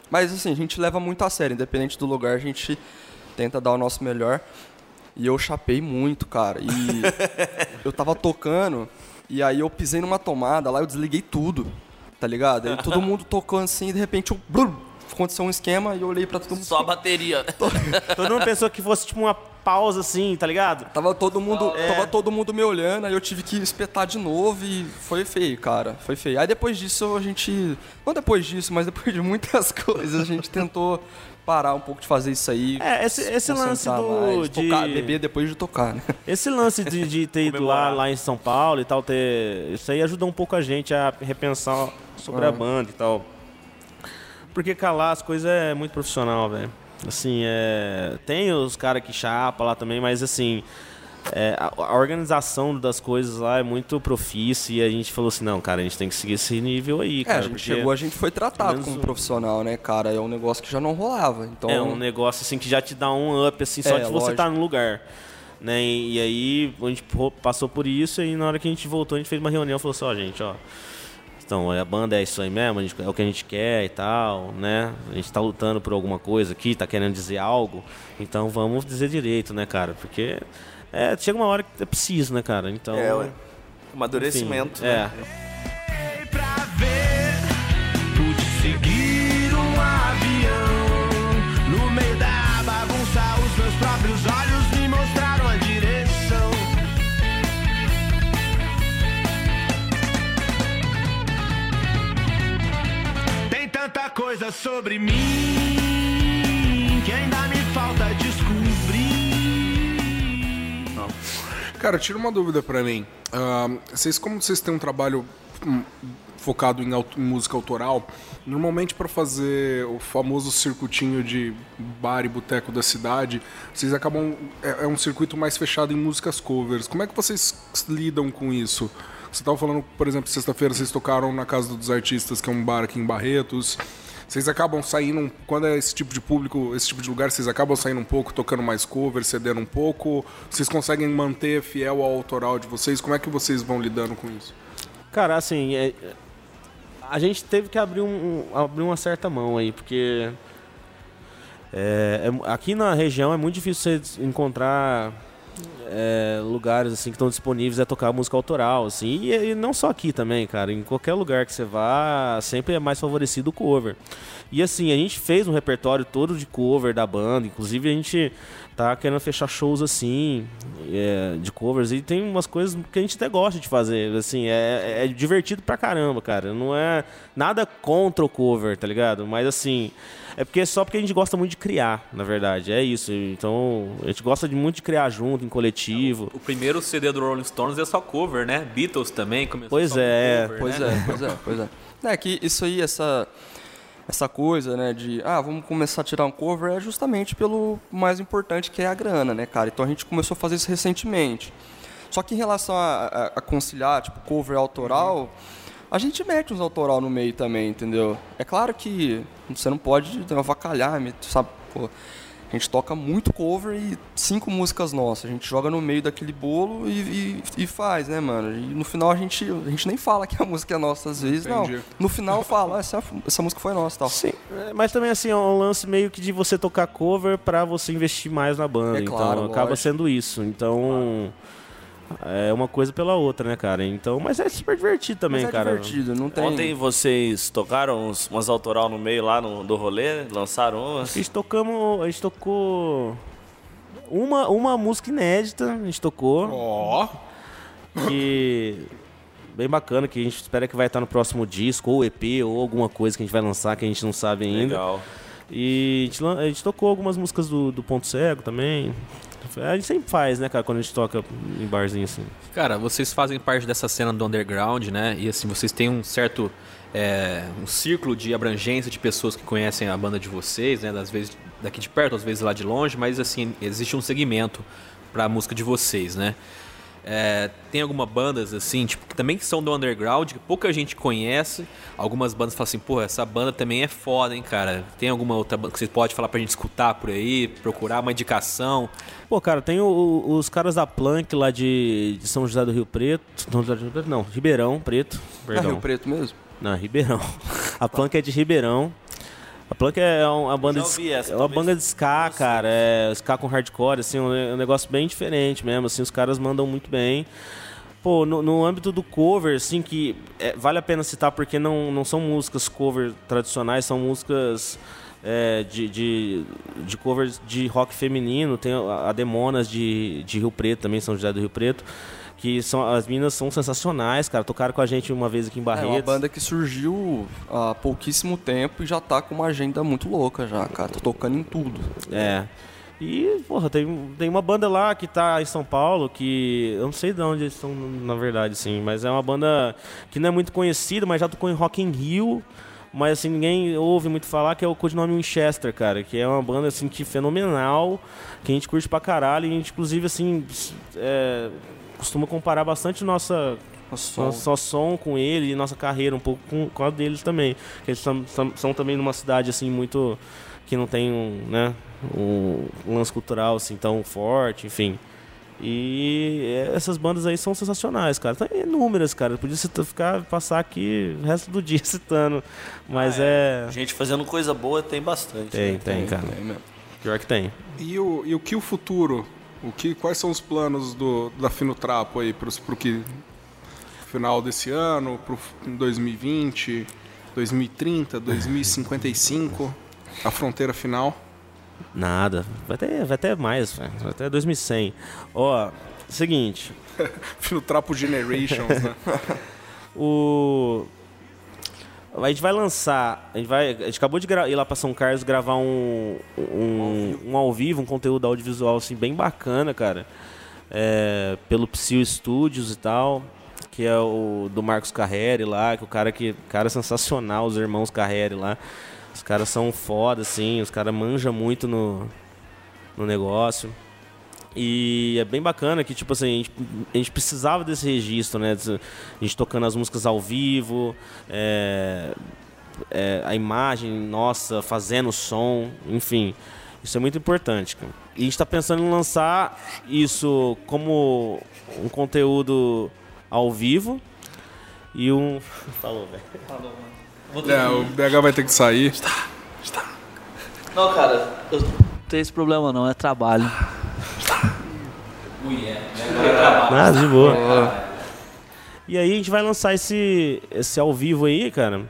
Mas, assim, a gente leva muito a sério, independente do lugar, a gente tenta dar o nosso melhor. E eu chapei muito, cara. E eu tava tocando, e aí eu pisei numa tomada lá, eu desliguei tudo, tá ligado? Aí todo mundo tocando assim, e de repente eu... brum, aconteceu um esquema e eu olhei pra todo mundo. Só a bateria. Todo mundo pensou que fosse tipo uma pausa assim, tá ligado? Tava todo mundo, É. tava todo mundo me olhando, aí eu tive que espetar de novo e foi feio, cara. Foi feio. Aí depois disso a gente. Não depois disso, mas depois de muitas coisas, a gente tentou parar um pouco de fazer isso aí. É, esse- se esse lance do- mais, de- tocar, beber depois de tocar, né? Esse lance de, de ter ido lá, lá em São Paulo e tal, ter. Isso aí ajuda um pouco a gente a repensar sobre É. a banda e tal. Porque calar as coisas é muito profissional, velho. Assim, é, tem os caras que chapa lá também, mas assim, é, a, a organização das coisas lá é muito profícia e a gente falou assim, não, cara, a gente tem que seguir esse nível aí, É, cara. a gente chegou, a gente foi tratado como um- profissional, né, cara? É um negócio que já não rolava. Então, É um negócio assim que já te dá um up, assim, só É, de você estar no lugar. Né? E, e aí a gente passou por isso e na hora que a gente voltou, a gente fez uma reunião e falou assim, ó, gente, ó. Então, a banda é isso aí mesmo, a gente- é o que a gente quer e tal, né? A gente tá lutando por alguma coisa aqui, tá querendo dizer algo. Então vamos dizer direito, né, cara? Porque é, chega uma hora que é preciso, né, cara? Então. É, ué. enfim, Amadurecimento. é. né? pra ver. Pude seguir Cara, tira uma dúvida pra mim. Ah, vocês, como vocês têm um trabalho hum, focado em, aut- em música autoral, normalmente pra fazer o famoso circuitinho de bar e boteco da cidade, vocês acabam. É, é um circuito mais fechado em músicas covers. Como é que vocês lidam com isso? Você estava falando, por exemplo, sexta-feira vocês tocaram na Casa dos Artistas, que é um bar aqui em Barretos. Vocês acabam saindo, quando é esse tipo de público, esse tipo de lugar, vocês acabam saindo um pouco, tocando mais cover, cedendo um pouco? Vocês conseguem manter fiel ao autoral de vocês? Como é que vocês vão lidando com isso? Cara, assim, é- a gente teve que abrir, um, abrir uma certa mão aí, porque é, é- aqui na região é muito difícil você encontrar é, lugares assim que estão disponíveis a tocar música autoral, assim, e, e não só aqui também, cara. Em qualquer lugar que você vá, sempre é mais favorecido o cover. E assim, a gente fez um repertório todo de cover da banda, inclusive a gente tá querendo fechar shows assim, é, de covers, e tem umas coisas que a gente até gosta de fazer, assim, é, é divertido pra caramba, cara. Não é nada contra o cover, tá ligado? Mas assim, é porque só porque a gente gosta muito de criar, na verdade, é isso. Então, a gente gosta de muito de criar junto, em coletivo. O primeiro CD do Rolling Stones é só cover, né? Beatles também começou Pois é, cover, Pois né? é, pois é, pois é. É que isso aí, essa, essa coisa, né, de, ah, vamos começar a tirar um cover é justamente pelo mais importante que é a grana, né, cara? Então a gente começou a fazer isso recentemente. Só que em relação a, a- a conciliar, tipo, cover autoral, a gente mete uns autoral no meio também, entendeu? É claro que você não pode avacalhar, me- sabe? Pô, a gente toca muito cover e cinco músicas nossas. A gente joga no meio daquele bolo e, e- e faz, né, mano? E no final a gente, a gente nem fala que a música é nossa às vezes, Entendi. não. No final fala, ah, essa, essa música foi nossa e tal. Sim, é, mas também assim, é um lance meio que de você tocar cover pra você investir mais na banda. É claro, então acaba lógico. sendo isso. Então. É uma coisa pela outra, né, cara? Então, mas é super divertido também, Mas é cara. divertido, não tem... Ontem vocês tocaram uns, umas autoral no meio lá no, do rolê, lançaram A umas. gente tocamos. A gente tocou. Uma, uma música inédita, a gente tocou. Ó, que bem bacana, que a gente espera que vai estar no próximo disco, ou EP, ou alguma coisa que a gente vai lançar que a gente não sabe ainda. Legal. E a gente, a gente tocou algumas músicas do, do Ponto Cego também. A gente sempre faz, né, cara, quando a gente toca em barzinho assim. Cara, vocês fazem parte dessa cena do underground, né? E assim, vocês têm um certo é, um círculo de abrangência de pessoas que conhecem a banda de vocês, né? Às vezes daqui de perto, às vezes lá de longe, mas assim, existe um segmento pra música de vocês, né? É, tem algumas bandas assim, tipo, que também que são do underground, que pouca gente conhece. Algumas bandas falam assim, pô, essa banda também é foda, hein, cara. Tem alguma outra banda que você pode falar pra gente escutar por aí, procurar uma indicação? Pô, cara, tem o- o- os caras da Plank lá de, de São José do Rio Preto. Não, José do Rio Preto, não, Ribeirão Preto. É Perdão. Rio Preto mesmo? Não, Ribeirão. A Plank é de Ribeirão. A Plank é uma banda de, essa, é uma banda de ska, cara. É ska com hardcore, assim, um, um negócio bem diferente mesmo. Assim, os caras mandam muito bem. Pô, no, no âmbito do cover, assim, que é, vale a pena citar porque não, não são músicas cover tradicionais, são músicas é, de, de, de covers de rock feminino. Tem a, a Demonas de, de Rio Preto também, São José do Rio Preto. Que são, as minas são sensacionais, cara. Tocaram com a gente uma vez aqui em É Barretos. uma banda que surgiu há pouquíssimo tempo e já tá com uma agenda muito louca já, cara. Tô tocando em tudo. É. E, porra, tem, tem uma banda lá que tá em São Paulo que. Eu não sei de onde eles estão, na verdade, sim. Mas é uma banda que não é muito conhecida, mas já tocou em Rock in Rio. mas assim, ninguém ouve muito falar, que é o codinome Winchester, cara, que é uma banda assim que fenomenal, que a gente curte pra caralho, e a gente inclusive assim é, costuma comparar bastante nossa nosso só som com ele e nossa carreira um pouco com, com a deles também. Que eles são, são, são também numa cidade assim muito que não tem um, né, um lance cultural assim tão forte, enfim. E é, essas bandas aí são sensacionais, cara. Tem inúmeras, cara. Podia cita- ficar passar aqui o resto do dia citando, mas é Gente fazendo coisa boa tem bastante. tem, né? tem, cara. Tem mesmo. Pior que tem. E o, e o que o futuro? O que, quais são os planos do, da Fino Trapo aí pro, pro que final desse ano, f- 2020, 2030, 2055, a fronteira final? Nada. Vai ter, vai ter mais, vai até 2100. Ó, seguinte, Fino Trapo Generations, né? O. A gente vai lançar. A gente, vai, a gente acabou de ir lá pra São Carlos gravar um, um, um ao vivo, um conteúdo audiovisual assim, bem bacana, cara. É, pelo Psyu Studios e tal. Que é o do Marcos Carreri lá, que o cara que. Cara sensacional, os irmãos Carreri lá. Os caras são foda, assim, os caras manjam muito no, no negócio. E é bem bacana que, tipo assim, a gente, a gente precisava desse registro, né? A gente tocando as músicas ao vivo, é, é, a imagem nossa, fazendo som, enfim. Isso é muito importante. cara. E a gente está pensando em lançar isso como um conteúdo ao vivo e um. Falou, velho. É, o BH vai ter que sair. Não, cara, eu não tenho esse problema não, é trabalho. Nada, de boa. E aí a gente vai lançar esse, esse ao vivo aí, cara.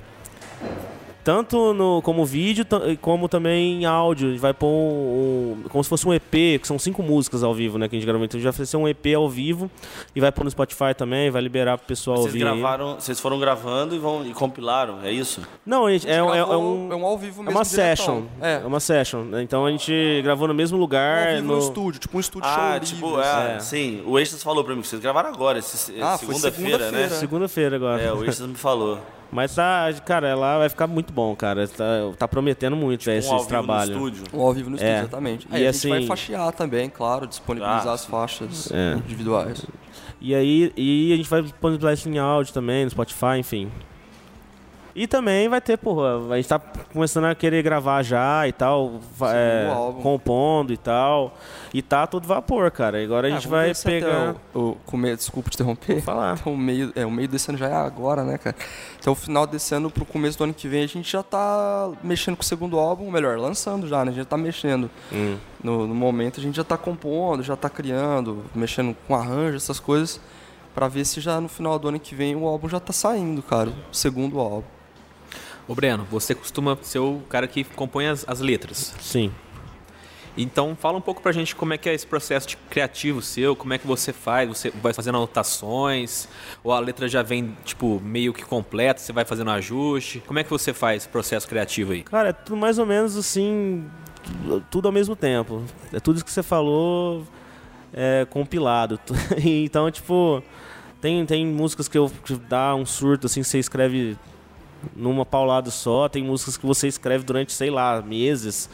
Tanto no, como vídeo, como também em áudio. A gente vai pôr um, um- como se fosse um EP, que são cinco músicas ao vivo, né? Que a gente geralmente a gente vai fazer um EP ao vivo e vai pôr no Spotify também, vai liberar pro pessoal Vocês ouvir. gravaram, vocês foram gravando e, vão, e compilaram, é isso? Não, a gente, é, é, é Gravou- um, é um ao vivo é mesmo. uma diretão. session. É. É uma session. né? Então a gente gravou no mesmo Ao lugar. vivo no no... estúdio, tipo um estúdio Ah, show tipo, livre, assim. é, sim. O Extras falou pra mim que vocês gravaram agora, Ah, segunda-feira, né? segunda-feira. Segunda-feira agora. É, o Extras me falou. Mas tá, cara, lá vai ficar muito bom, cara. Tá, tá prometendo muito um esse, ao esse vivo trabalho. no estúdio. Um ao vivo no estúdio, É. exatamente. E Aí a assim- gente vai faixear também, claro, disponibilizar Ah, as faixas É. individuais. E aí e a gente vai disponibilizar isso em áudio também, no Spotify, enfim. E também vai ter, porra, a gente tá começando a querer gravar já e tal, va- é, compondo e tal. E tá todo vapor, cara. Agora a Ah, gente vamos vai pegar. O, o desculpa te interromper. falar. Então, o meio, é, o meio desse ano já é agora, né, cara? Então, o final desse ano pro começo do ano que vem, a gente já tá mexendo com o segundo álbum, ou melhor, lançando já, né? A gente já tá mexendo. Hum. No, no momento, a gente já tá compondo, já tá criando, mexendo com arranjo, essas coisas, pra ver se já no final do ano que vem o álbum já tá saindo, cara. O segundo álbum. Ô Breno, você costuma ser o cara que compõe as, as letras. Sim. Então fala um pouco pra gente como é que é esse processo de criativo seu, como é que você faz, você vai fazendo anotações, ou a letra já vem, tipo, meio que completa, você vai fazendo ajuste. Como é que você faz esse processo criativo aí? Cara, é tudo mais ou menos assim, tudo ao mesmo tempo. É tudo isso que você falou é, compilado. então, tipo, tem, tem músicas que eu que dá um surto assim, você escreve numa paulada só, tem músicas que você escreve durante, sei lá, meses.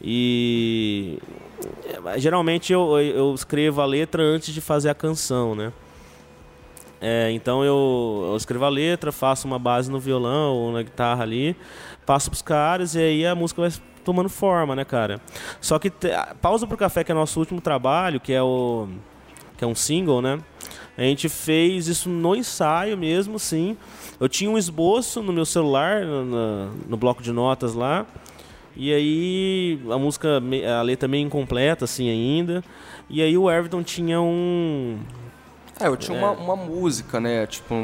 E é, geralmente eu, eu escrevo a letra antes de fazer a canção, né? É, então eu, eu escrevo a letra, faço uma base no violão ou na guitarra ali, passo pros caras e aí a música vai tomando forma, né, cara? Só que te- Pausa pro Café, que é nosso último trabalho, que é o que é um single, né? A gente fez isso no ensaio mesmo, sim. Eu tinha um esboço no meu celular, no, no bloco de notas lá. E aí a música, a letra meio incompleta assim ainda. E aí o Everton tinha um É, eu tinha É. Uma, uma música, né? Tipo,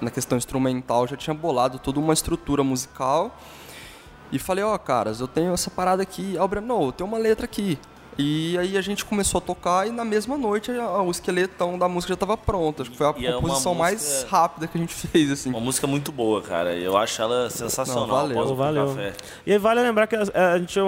na questão instrumental, já tinha bolado toda uma estrutura musical. E falei, ó, caras, eu tenho essa parada aqui. Aí o Breno, não, eu tenho uma letra aqui. E aí a gente começou a tocar e na mesma noite o esqueletão da música já estava pronto. Acho que foi a E é composição mais música- rápida que a gente fez, assim. Uma música muito boa, cara. Eu acho ela sensacional. Não, valeu, valeu. Café. E aí vale lembrar que a, a gente.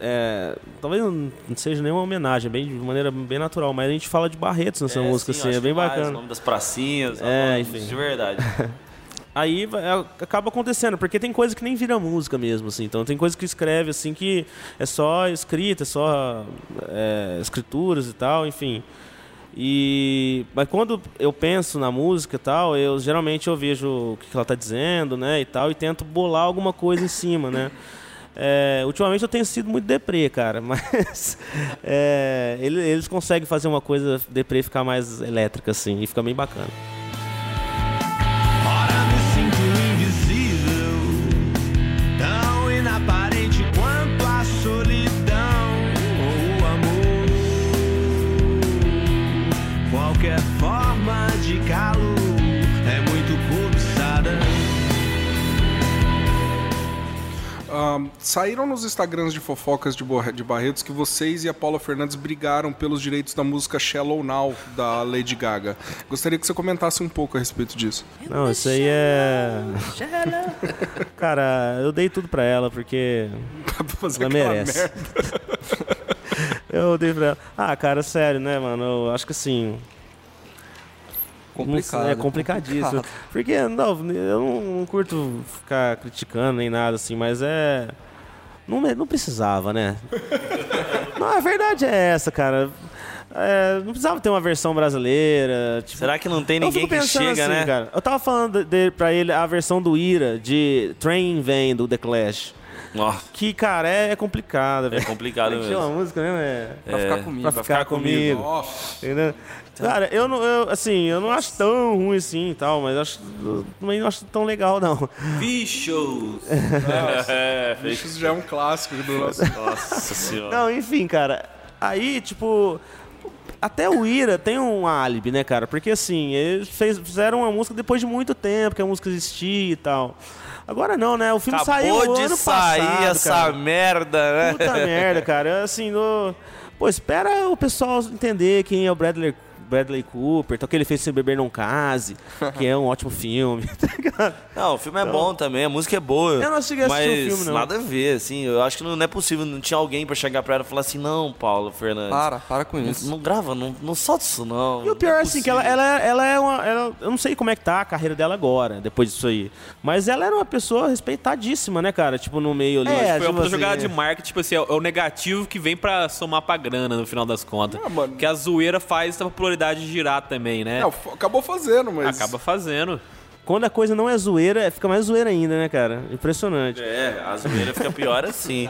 é, talvez não seja nenhuma homenagem, bem, de maneira bem natural, mas a gente fala de Barretos nessa É, música, sim, assim, é bem demais, O bacana. nome das pracinhas, É, é, enfim. de verdade. aí é, acaba acontecendo, porque tem coisa que nem vira música mesmo, assim. Então tem coisa que escreve, assim, que é só escrita, é só é, escrituras e tal, enfim. E mas quando eu penso na música e tal, eu geralmente eu vejo o que ela tá dizendo, né, e tal, e tento bolar alguma coisa em cima, né? É, ultimamente eu tenho sido muito deprê, cara, mas é, ele- eles conseguem fazer uma coisa deprê ficar mais elétrica, assim, e fica bem bacana. Calor é muito cobiçada. Ahn, saíram nos Instagrams de fofocas de, de Barretos que vocês e a Paula Fernandes brigaram pelos direitos da música Shallow Now, da Lady Gaga. Gostaria que você comentasse um pouco a respeito disso. Não, isso aí é. Cara, eu dei tudo pra ela, porque Pra fazer ela merece. merda. Eu dei pra ela. Ah, cara, sério, né, mano? Eu acho que assim. Complicado. É complicadíssimo. complicado. Porque, não, eu não, não curto ficar criticando nem nada assim, mas é. Não, não precisava, né? não, a verdade é essa, cara. É, não precisava ter uma versão brasileira. Tipo, Será que não tem ninguém que chega, assim, né? Cara, eu tava falando de, pra ele a versão do Ira de Train Van do The Clash. Nossa, Que, cara, é, é complicado, é velho. complicado é que chama a mesmo. música mesmo? É... Pra ficar comigo. Pra ficar comigo. Nossa. Entendeu? Cara, eu não, eu, assim, eu não acho tão ruim assim e tal, mas acho, eu também não acho tão legal, não. Bichos! É, Isso já é um clássico do nosso. Nossa senhora. Não, enfim, cara. Aí, tipo. Até o Ira tem um álibi, né, cara? Porque assim, eles fez- fizeram uma música depois de muito tempo que a música existia e tal. Agora não, né? O filme saiu Acabou de ano sair passado, essa cara. merda, né? Puta merda, cara. Assim, no... Pô, espera o pessoal entender quem é o Bradley, Bradley Cooper, então que ele fez Se Beber Não Case, que é um ótimo filme, tá ligado? Não, o filme é bom também, a música é boa. Eu não cheguei a assistir mas o filme, não. nada a ver, assim. Eu acho que não é possível, não tinha alguém pra chegar pra ela e falar assim, não, Paulo Fernandes. Para, para com Não, isso. não grava, não, não solta isso, não. E o pior Não é é assim, que ela, ela, ela é uma. ela- eu não sei como é que tá a carreira dela agora, depois disso aí. Mas ela era uma pessoa respeitadíssima, né, cara? Tipo, no meio ali. Foi tipo uma assim, jogada de marketing, tipo assim, é o- é o negativo que vem pra somar pra grana no final das contas. Ah, mano. Que a zoeira faz essa popularidade girar também, né? Não, acabou fazendo, mas. Acaba fazendo. Quando a coisa não é zoeira, fica mais zoeira ainda, né, cara? Impressionante. É, a zoeira fica pior assim.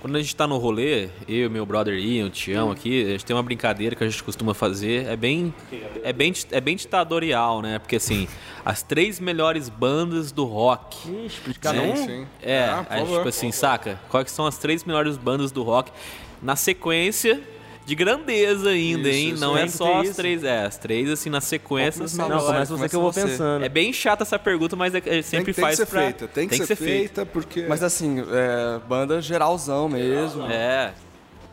Quando a gente tá no rolê, eu e meu brother Ian, o Tião aqui, a gente tem uma brincadeira que a gente costuma fazer. É bem, é bem, é bem ditatorial, né? Porque assim, as três melhores bandas do rock. Ixi, de cada um. sim. É, Ah, aí, favor. tipo assim, saca? Quais são as três melhores bandas do rock? Na sequência de grandeza ainda, Isso, hein? isso, Não tem é que só as isso. três, é, as três assim na sequência. Não, melhores. começa você que eu vou você. pensando. É bem chata essa pergunta, mas é, é Tem, sempre que- tem faz que ser pra- feita. Tem que, ser, feita, porque. Mas assim, é, banda geralzão mesmo. É,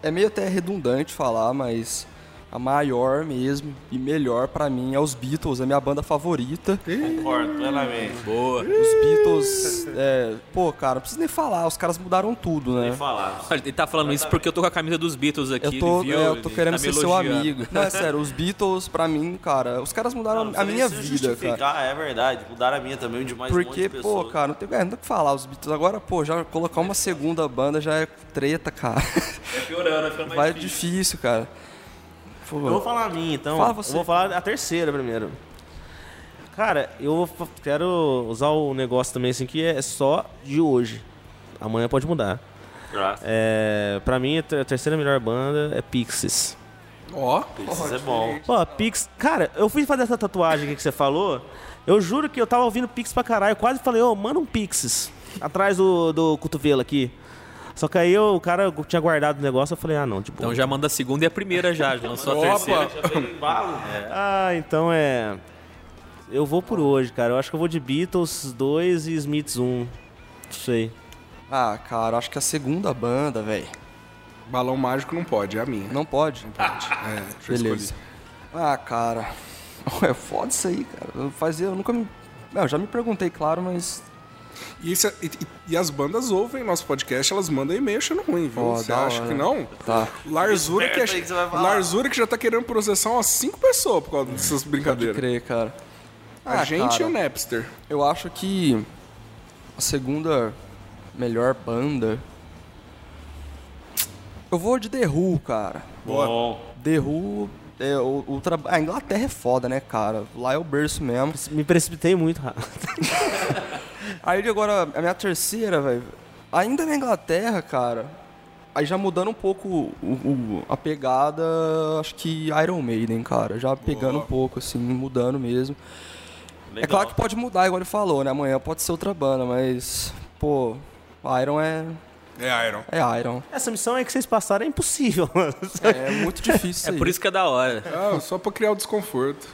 É meio até redundante falar, mas a maior mesmo e melhor pra mim é os Beatles, é minha banda favorita. Concordo plenamente. boa. Os Beatles, é, pô, cara, não preciso nem falar, os caras mudaram tudo, né? Nem falar. Olha, Ele tá falando isso porque eu tô com a camisa dos Beatles aqui. Eu tô, viu, é, eu tô querendo tá me ser seu amigo. Não, é sério, os Beatles, pra mim, cara, os caras mudaram a minha vida, cara. É verdade, mudaram a minha também, de mais um monte Porque, de pô, cara, não tem, é, não tem o que falar, os Beatles agora, pô, já colocar uma segunda banda já é treta, cara. É piorando, é ficando mais Vai difícil. difícil, cara. Eu vou falar a minha, então. Fala você. Eu vou falar a terceira primeiro. Cara, eu quero usar o negócio também assim que é só de hoje. Amanhã pode mudar. Graças. É, pra mim, a ter- a terceira melhor banda é Pixies. Ó, Isso é bom. Pô, Pix. Cara, eu fui fazer essa tatuagem aqui que você falou. Eu juro que eu tava ouvindo Pix pra caralho. Eu quase falei, ô, manda um Pixies. Atrás do, do cotovelo aqui. Só que aí eu- o cara tinha guardado o negócio. Eu falei, ah, não, tipo. Então já manda a segunda e a primeira já, já lançou a terceira. opa! Ah, então é. Eu vou por hoje, cara. Eu acho que eu vou de Beatles 2 e Smiths 1. Não sei. Ah, cara, acho que a segunda banda, velho. Balão mágico não pode, é a minha. Não pode? É, deixa eu Beleza. escolher. Ah, cara. É foda isso aí, cara. Eu fazia, eu nunca me. Não, eu já me perguntei, claro, mas. E, é- e- e- e as bandas ouvem nosso podcast, elas mandam e-mail achando ruim, viu? Você acha hora. que não? Tá. Aí que falar. Lars Ulrich já tá querendo processar umas cinco pessoas por causa dessas Pode brincadeiras. crer, cara. A Ah, gente cara. e o Napster. Eu acho que a segunda melhor banda. Eu vou de The Who, cara. Bom. The Who. É, o, o tra- A Inglaterra é foda, né, cara? Lá é o berço mesmo. Me precipitei muito rápido. Aí agora, a minha terceira, velho. Ainda na Inglaterra, cara. Aí já mudando um pouco o- o- a pegada, acho que Iron Maiden, cara. Já pegando um pouco, assim, mudando mesmo. É Legal. claro que pode mudar, igual ele falou, né? Amanhã pode ser outra banda, mas. Pô, Iron é. É Iron. É Iron. Essa missão aí que vocês passaram é impossível. É muito difícil. É por isso que é da hora. Ah, só pra criar o desconforto.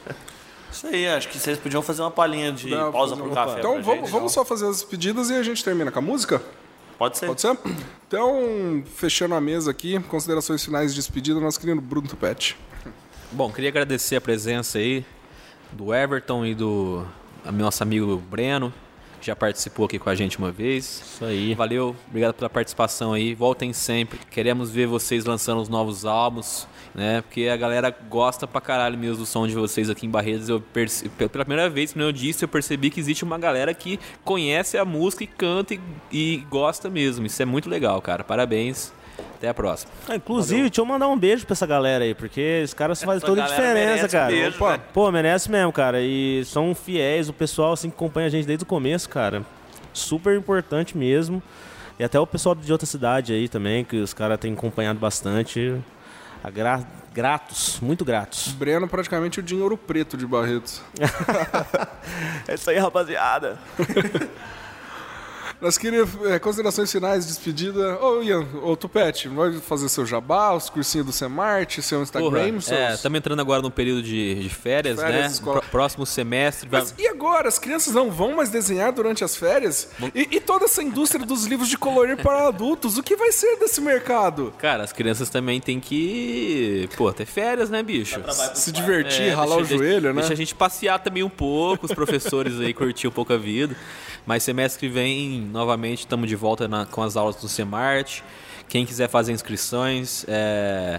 Isso aí, acho que vocês podiam fazer uma palhinha de Dá pausa pro café. Então pra vamos, gente. vamos só fazer as pedidas e a gente termina com a música? Pode ser. Pode ser? Então, fechando a mesa aqui, considerações finais de despedida, nosso querido Bruno Tupete. Bom, queria agradecer a presença aí do Everton e do nosso amigo Breno, já participou aqui com a gente uma vez. Isso aí. Valeu, obrigado pela participação aí. Voltem sempre. Queremos ver vocês lançando os novos álbuns, né? Porque a galera gosta pra caralho mesmo do som de vocês aqui em Barretos. Eu perce- pela primeira vez, como eu disse, eu percebi que existe uma galera que conhece a música e canta e, e gosta mesmo. Isso é muito legal, cara. Parabéns. Até a próxima. Ah, Inclusive, deixa eu mandar um beijo pra essa galera aí, porque os caras fazem Essa toda a diferença, merece um cara. beijo, Opa. Pô, merece mesmo, cara. E são fiéis, o pessoal assim que acompanha a gente desde o começo, cara. Super importante mesmo. E até o pessoal de outra cidade aí também, que os caras têm acompanhado bastante. Agra- Gratos, muito gratos. Breno, praticamente o dinheiro preto de Barretos. É isso aí, rapaziada. Nós queríamos é, considerações finais, despedida. Ô, Ian, ô, Tupete, vai fazer seu jabá, os cursinhos do Semart, seu Instagram, Porra, seus... é, estamos entrando agora no período de, de férias, Férias, né? Próximo semestre. vai- Mas e agora? As crianças não vão mais desenhar durante as férias? E, e toda essa indústria dos livros de colorir para adultos, o que vai ser desse mercado? Cara, as crianças também têm que, pô, ter férias, né, bicho? Se divertir, É, ralar deixa- o joelho, né? Deixa a gente passear também um pouco, os professores aí curtir um pouco a vida. Mas semestre que vem, novamente, estamos de volta na- com as aulas do Semart. Quem quiser fazer inscrições, é,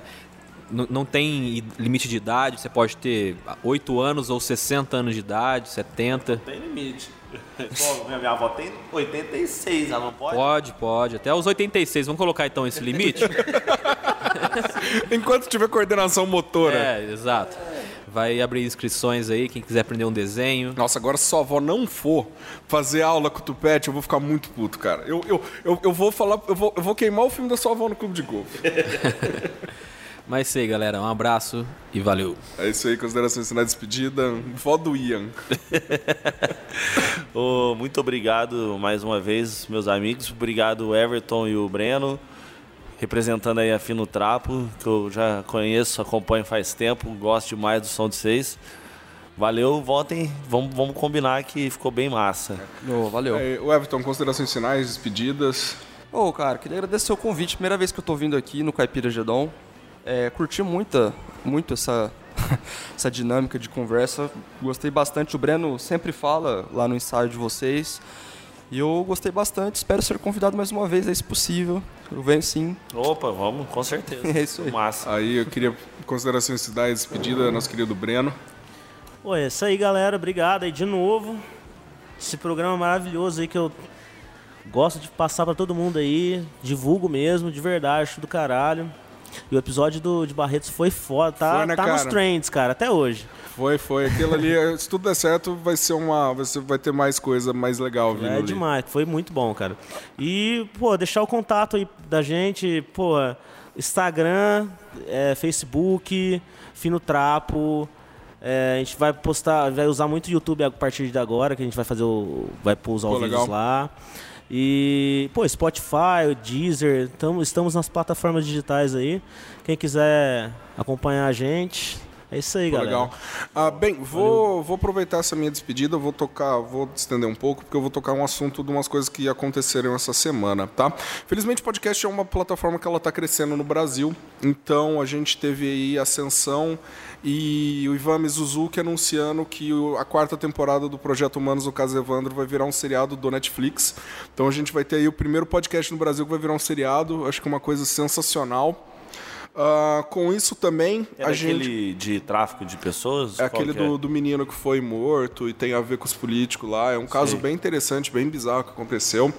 não tem limite de idade, você pode ter 8 anos ou 60 anos de idade, 70. Tem limite. Pô, minha, minha avó tem 86, ela não pode? Pode, pode. Até os 86. Vamos colocar então esse limite? Enquanto tiver coordenação motora. É, exato. Vai abrir inscrições aí, quem quiser aprender um desenho. Nossa, agora se sua avó não for fazer aula com o Tupete, eu vou ficar muito puto, cara. Eu, eu, eu, eu vou falar, eu vou, eu vou queimar o filme da sua avó no clube de golfe. Mas isso aí, galera. Um abraço e valeu. É isso aí, considerações de despedida. Vó do Ian. Ô, muito obrigado mais uma vez, meus amigos. Obrigado, Everton e o Breno. Representando aí a Fino Trapo, que eu já conheço, acompanho faz tempo, gosto demais do som de vocês. Valeu, votem, vamos, vamos combinar que ficou bem massa. Ô, valeu. É, o Everton, considerações finais, despedidas. Ô, cara, queria agradecer o convite. Primeira vez que eu tô vindo aqui no Caipira Gedon. É, curti muita, muito essa, essa dinâmica de conversa. Gostei bastante. O Breno sempre fala lá no ensaio de vocês. E eu gostei bastante. Espero ser convidado mais uma vez, aí, se possível. Eu venho sim. Opa, vamos, com certeza. É isso aí. Massa. Aí eu queria considerações finais, despedida, nosso querido Breno. Pô, é isso aí, galera. Obrigado aí de novo. Esse programa maravilhoso aí que eu gosto de passar pra todo mundo aí. Divulgo mesmo, de verdade, acho do caralho. E o episódio do, de Barretos foi foda, tá, Foi, né, tá nos trends, cara, até hoje. Foi, foi. Aquilo ali, se tudo der certo, vai ser uma. Vai, ser- vai ter mais coisa mais legal vindo É ali. demais, foi muito bom, cara. E, pô, deixar o contato aí da gente, pô, Instagram, é, Facebook, Fino Trapo. é, a gente vai postar, vai usar muito o YouTube a partir de agora, que a gente vai fazer o. Vai pôr os Pô, vídeos legal. lá. E, pô, Spotify, Deezer, tamo, estamos nas plataformas digitais aí. Quem quiser acompanhar a gente, é isso aí, Pô, galera. legal. Ah, bem, vou, vou aproveitar essa minha despedida, vou tocar, vou estender um pouco, porque eu vou tocar um assunto de umas coisas que aconteceram essa semana, tá? Felizmente o podcast é uma plataforma que ela tá crescendo no Brasil, então a gente teve aí ascensão e o Ivan Mizuzuki anunciando que a quarta temporada do Projeto Humanos do Caso Evandro vai virar um seriado do Netflix. Então a gente vai ter aí o primeiro podcast no Brasil que vai virar um seriado, acho que é uma coisa sensacional. Ah, com isso também, É a gente. aquele de tráfico de pessoas? É aquele que é? do, do menino que foi morto e tem a ver com os políticos lá. É um caso bem interessante, bem bizarro que aconteceu.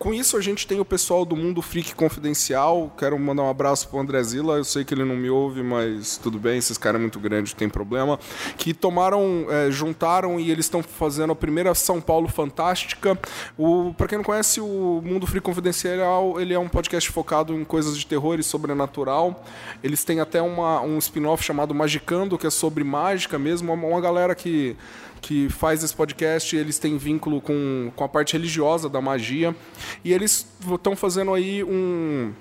Com isso, a gente tem o pessoal do Mundo Freak Confidencial. Quero mandar um abraço pro André Zila. Eu sei que ele não me ouve, mas tudo bem, esses caras é muito grande, tem problema. Que tomaram, é, juntaram e eles estão fazendo a primeira São Paulo Fantástica. O, pra quem não conhece, o Mundo Freak Confidencial, ele é um podcast focado em coisas de terror e sobrenatural. Eles têm até uma, um spin-off chamado Magicando, que é sobre mágica mesmo. Uma, uma galera que, que faz esse podcast, eles têm vínculo com, com a parte religiosa da magia. E eles estão fazendo aí um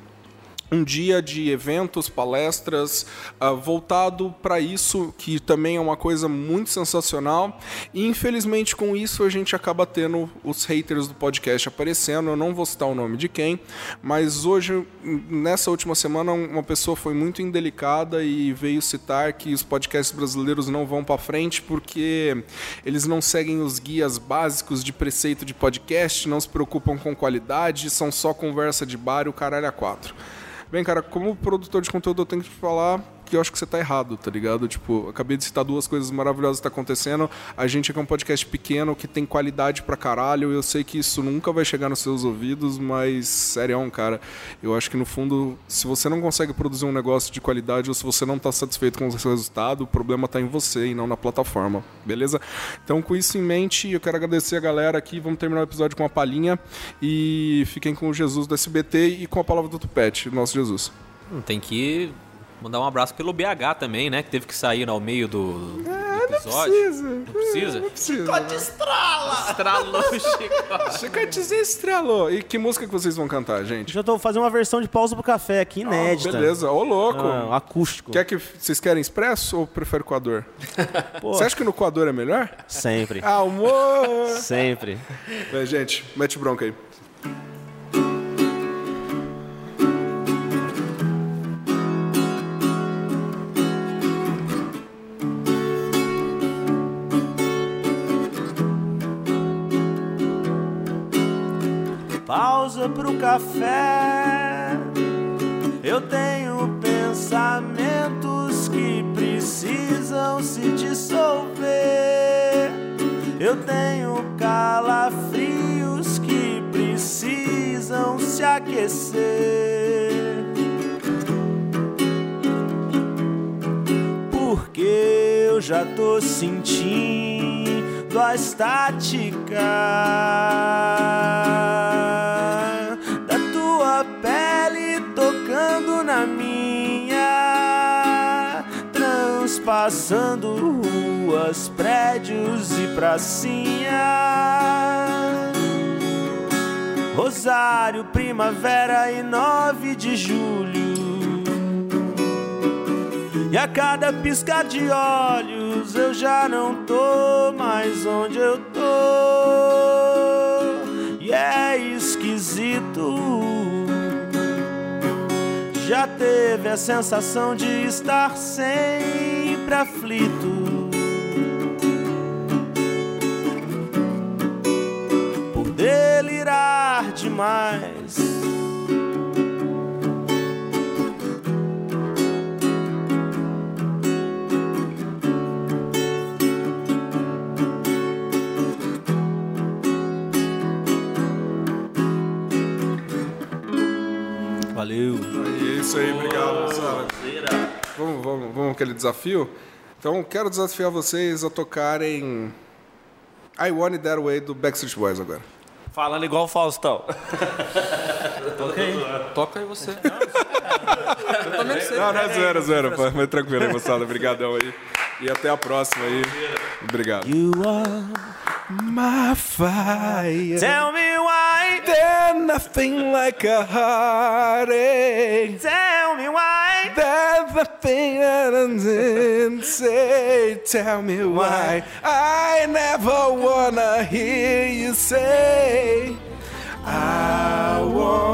um dia de eventos, palestras, ah, voltado para isso, que também é uma coisa muito sensacional. E infelizmente com isso a gente acaba tendo os haters do podcast aparecendo. Eu não vou citar o nome de quem, mas hoje, nessa última semana, uma pessoa foi muito indelicada e veio citar que os podcasts brasileiros não vão para frente porque eles não seguem os guias básicos de preceito de podcast, não se preocupam com qualidade, são só conversa de bar e o caralho a quatro. Bem, cara, como produtor de conteúdo, eu tenho que te falar que eu acho que você tá errado, tá ligado? Tipo, acabei de citar duas coisas maravilhosas que tá acontecendo. A gente aqui é um podcast pequeno que tem qualidade pra caralho. Eu sei que isso nunca vai chegar nos seus ouvidos, mas, sério, cara, eu acho que no fundo, se você não consegue produzir um negócio de qualidade ou se você não tá satisfeito com o seu resultado, o problema tá em você e não na plataforma, beleza? Então, com isso em mente, eu quero agradecer a galera aqui. Vamos terminar o episódio com uma palhinha e fiquem com o Jesus do SBT e com a palavra do Tupete, nosso Jesus. Hum, Tem que mandar um abraço pelo BH também, né? Que teve que sair ao meio do, do episódio. Não precisa? Não precisa. Chicote estrala! Estralou o chicote. Chicotezinho estrelou. E que música que vocês vão cantar, gente? Eu tô fazendo uma versão de pausa pro café aqui, inédita. Beleza, ô louco. Ah, acústico. Quer que vocês querem expresso ou prefere coador? Você acha que no coador é melhor? Sempre. Amor! Sempre. Vai, gente, mete bronca aí. Pausa pro café. Eu tenho pensamentos que precisam se dissolver. Eu tenho calafrios que precisam se aquecer. Porque eu já tô sentindo a estática da tua pele tocando na minha, transpassando ruas, prédios e pracinha. Rosário, primavera e 9 de julho. E a cada piscar de olhos eu já não tô mais onde eu tô. E é esquisito. Já teve a sensação de estar sempre aflito. Por delirar demais. Valeu. É isso aí, obrigado, moçada. Vamos, vamos, vamos aquele desafio? Então, quero desafiar vocês a tocarem I Want It That Way do Backstreet Boys agora. Falando igual o Faustão. Toca aí você. Não, não é zoeira, zoeira. Mas tranquilo aí, moçada. Obrigadão aí. E até a próxima aí. Obrigado. My fire. Tell me why. There's nothing like a heartache. Tell me why. There's nothing that I didn't say. Tell me why. I never wanna hear you say, I want.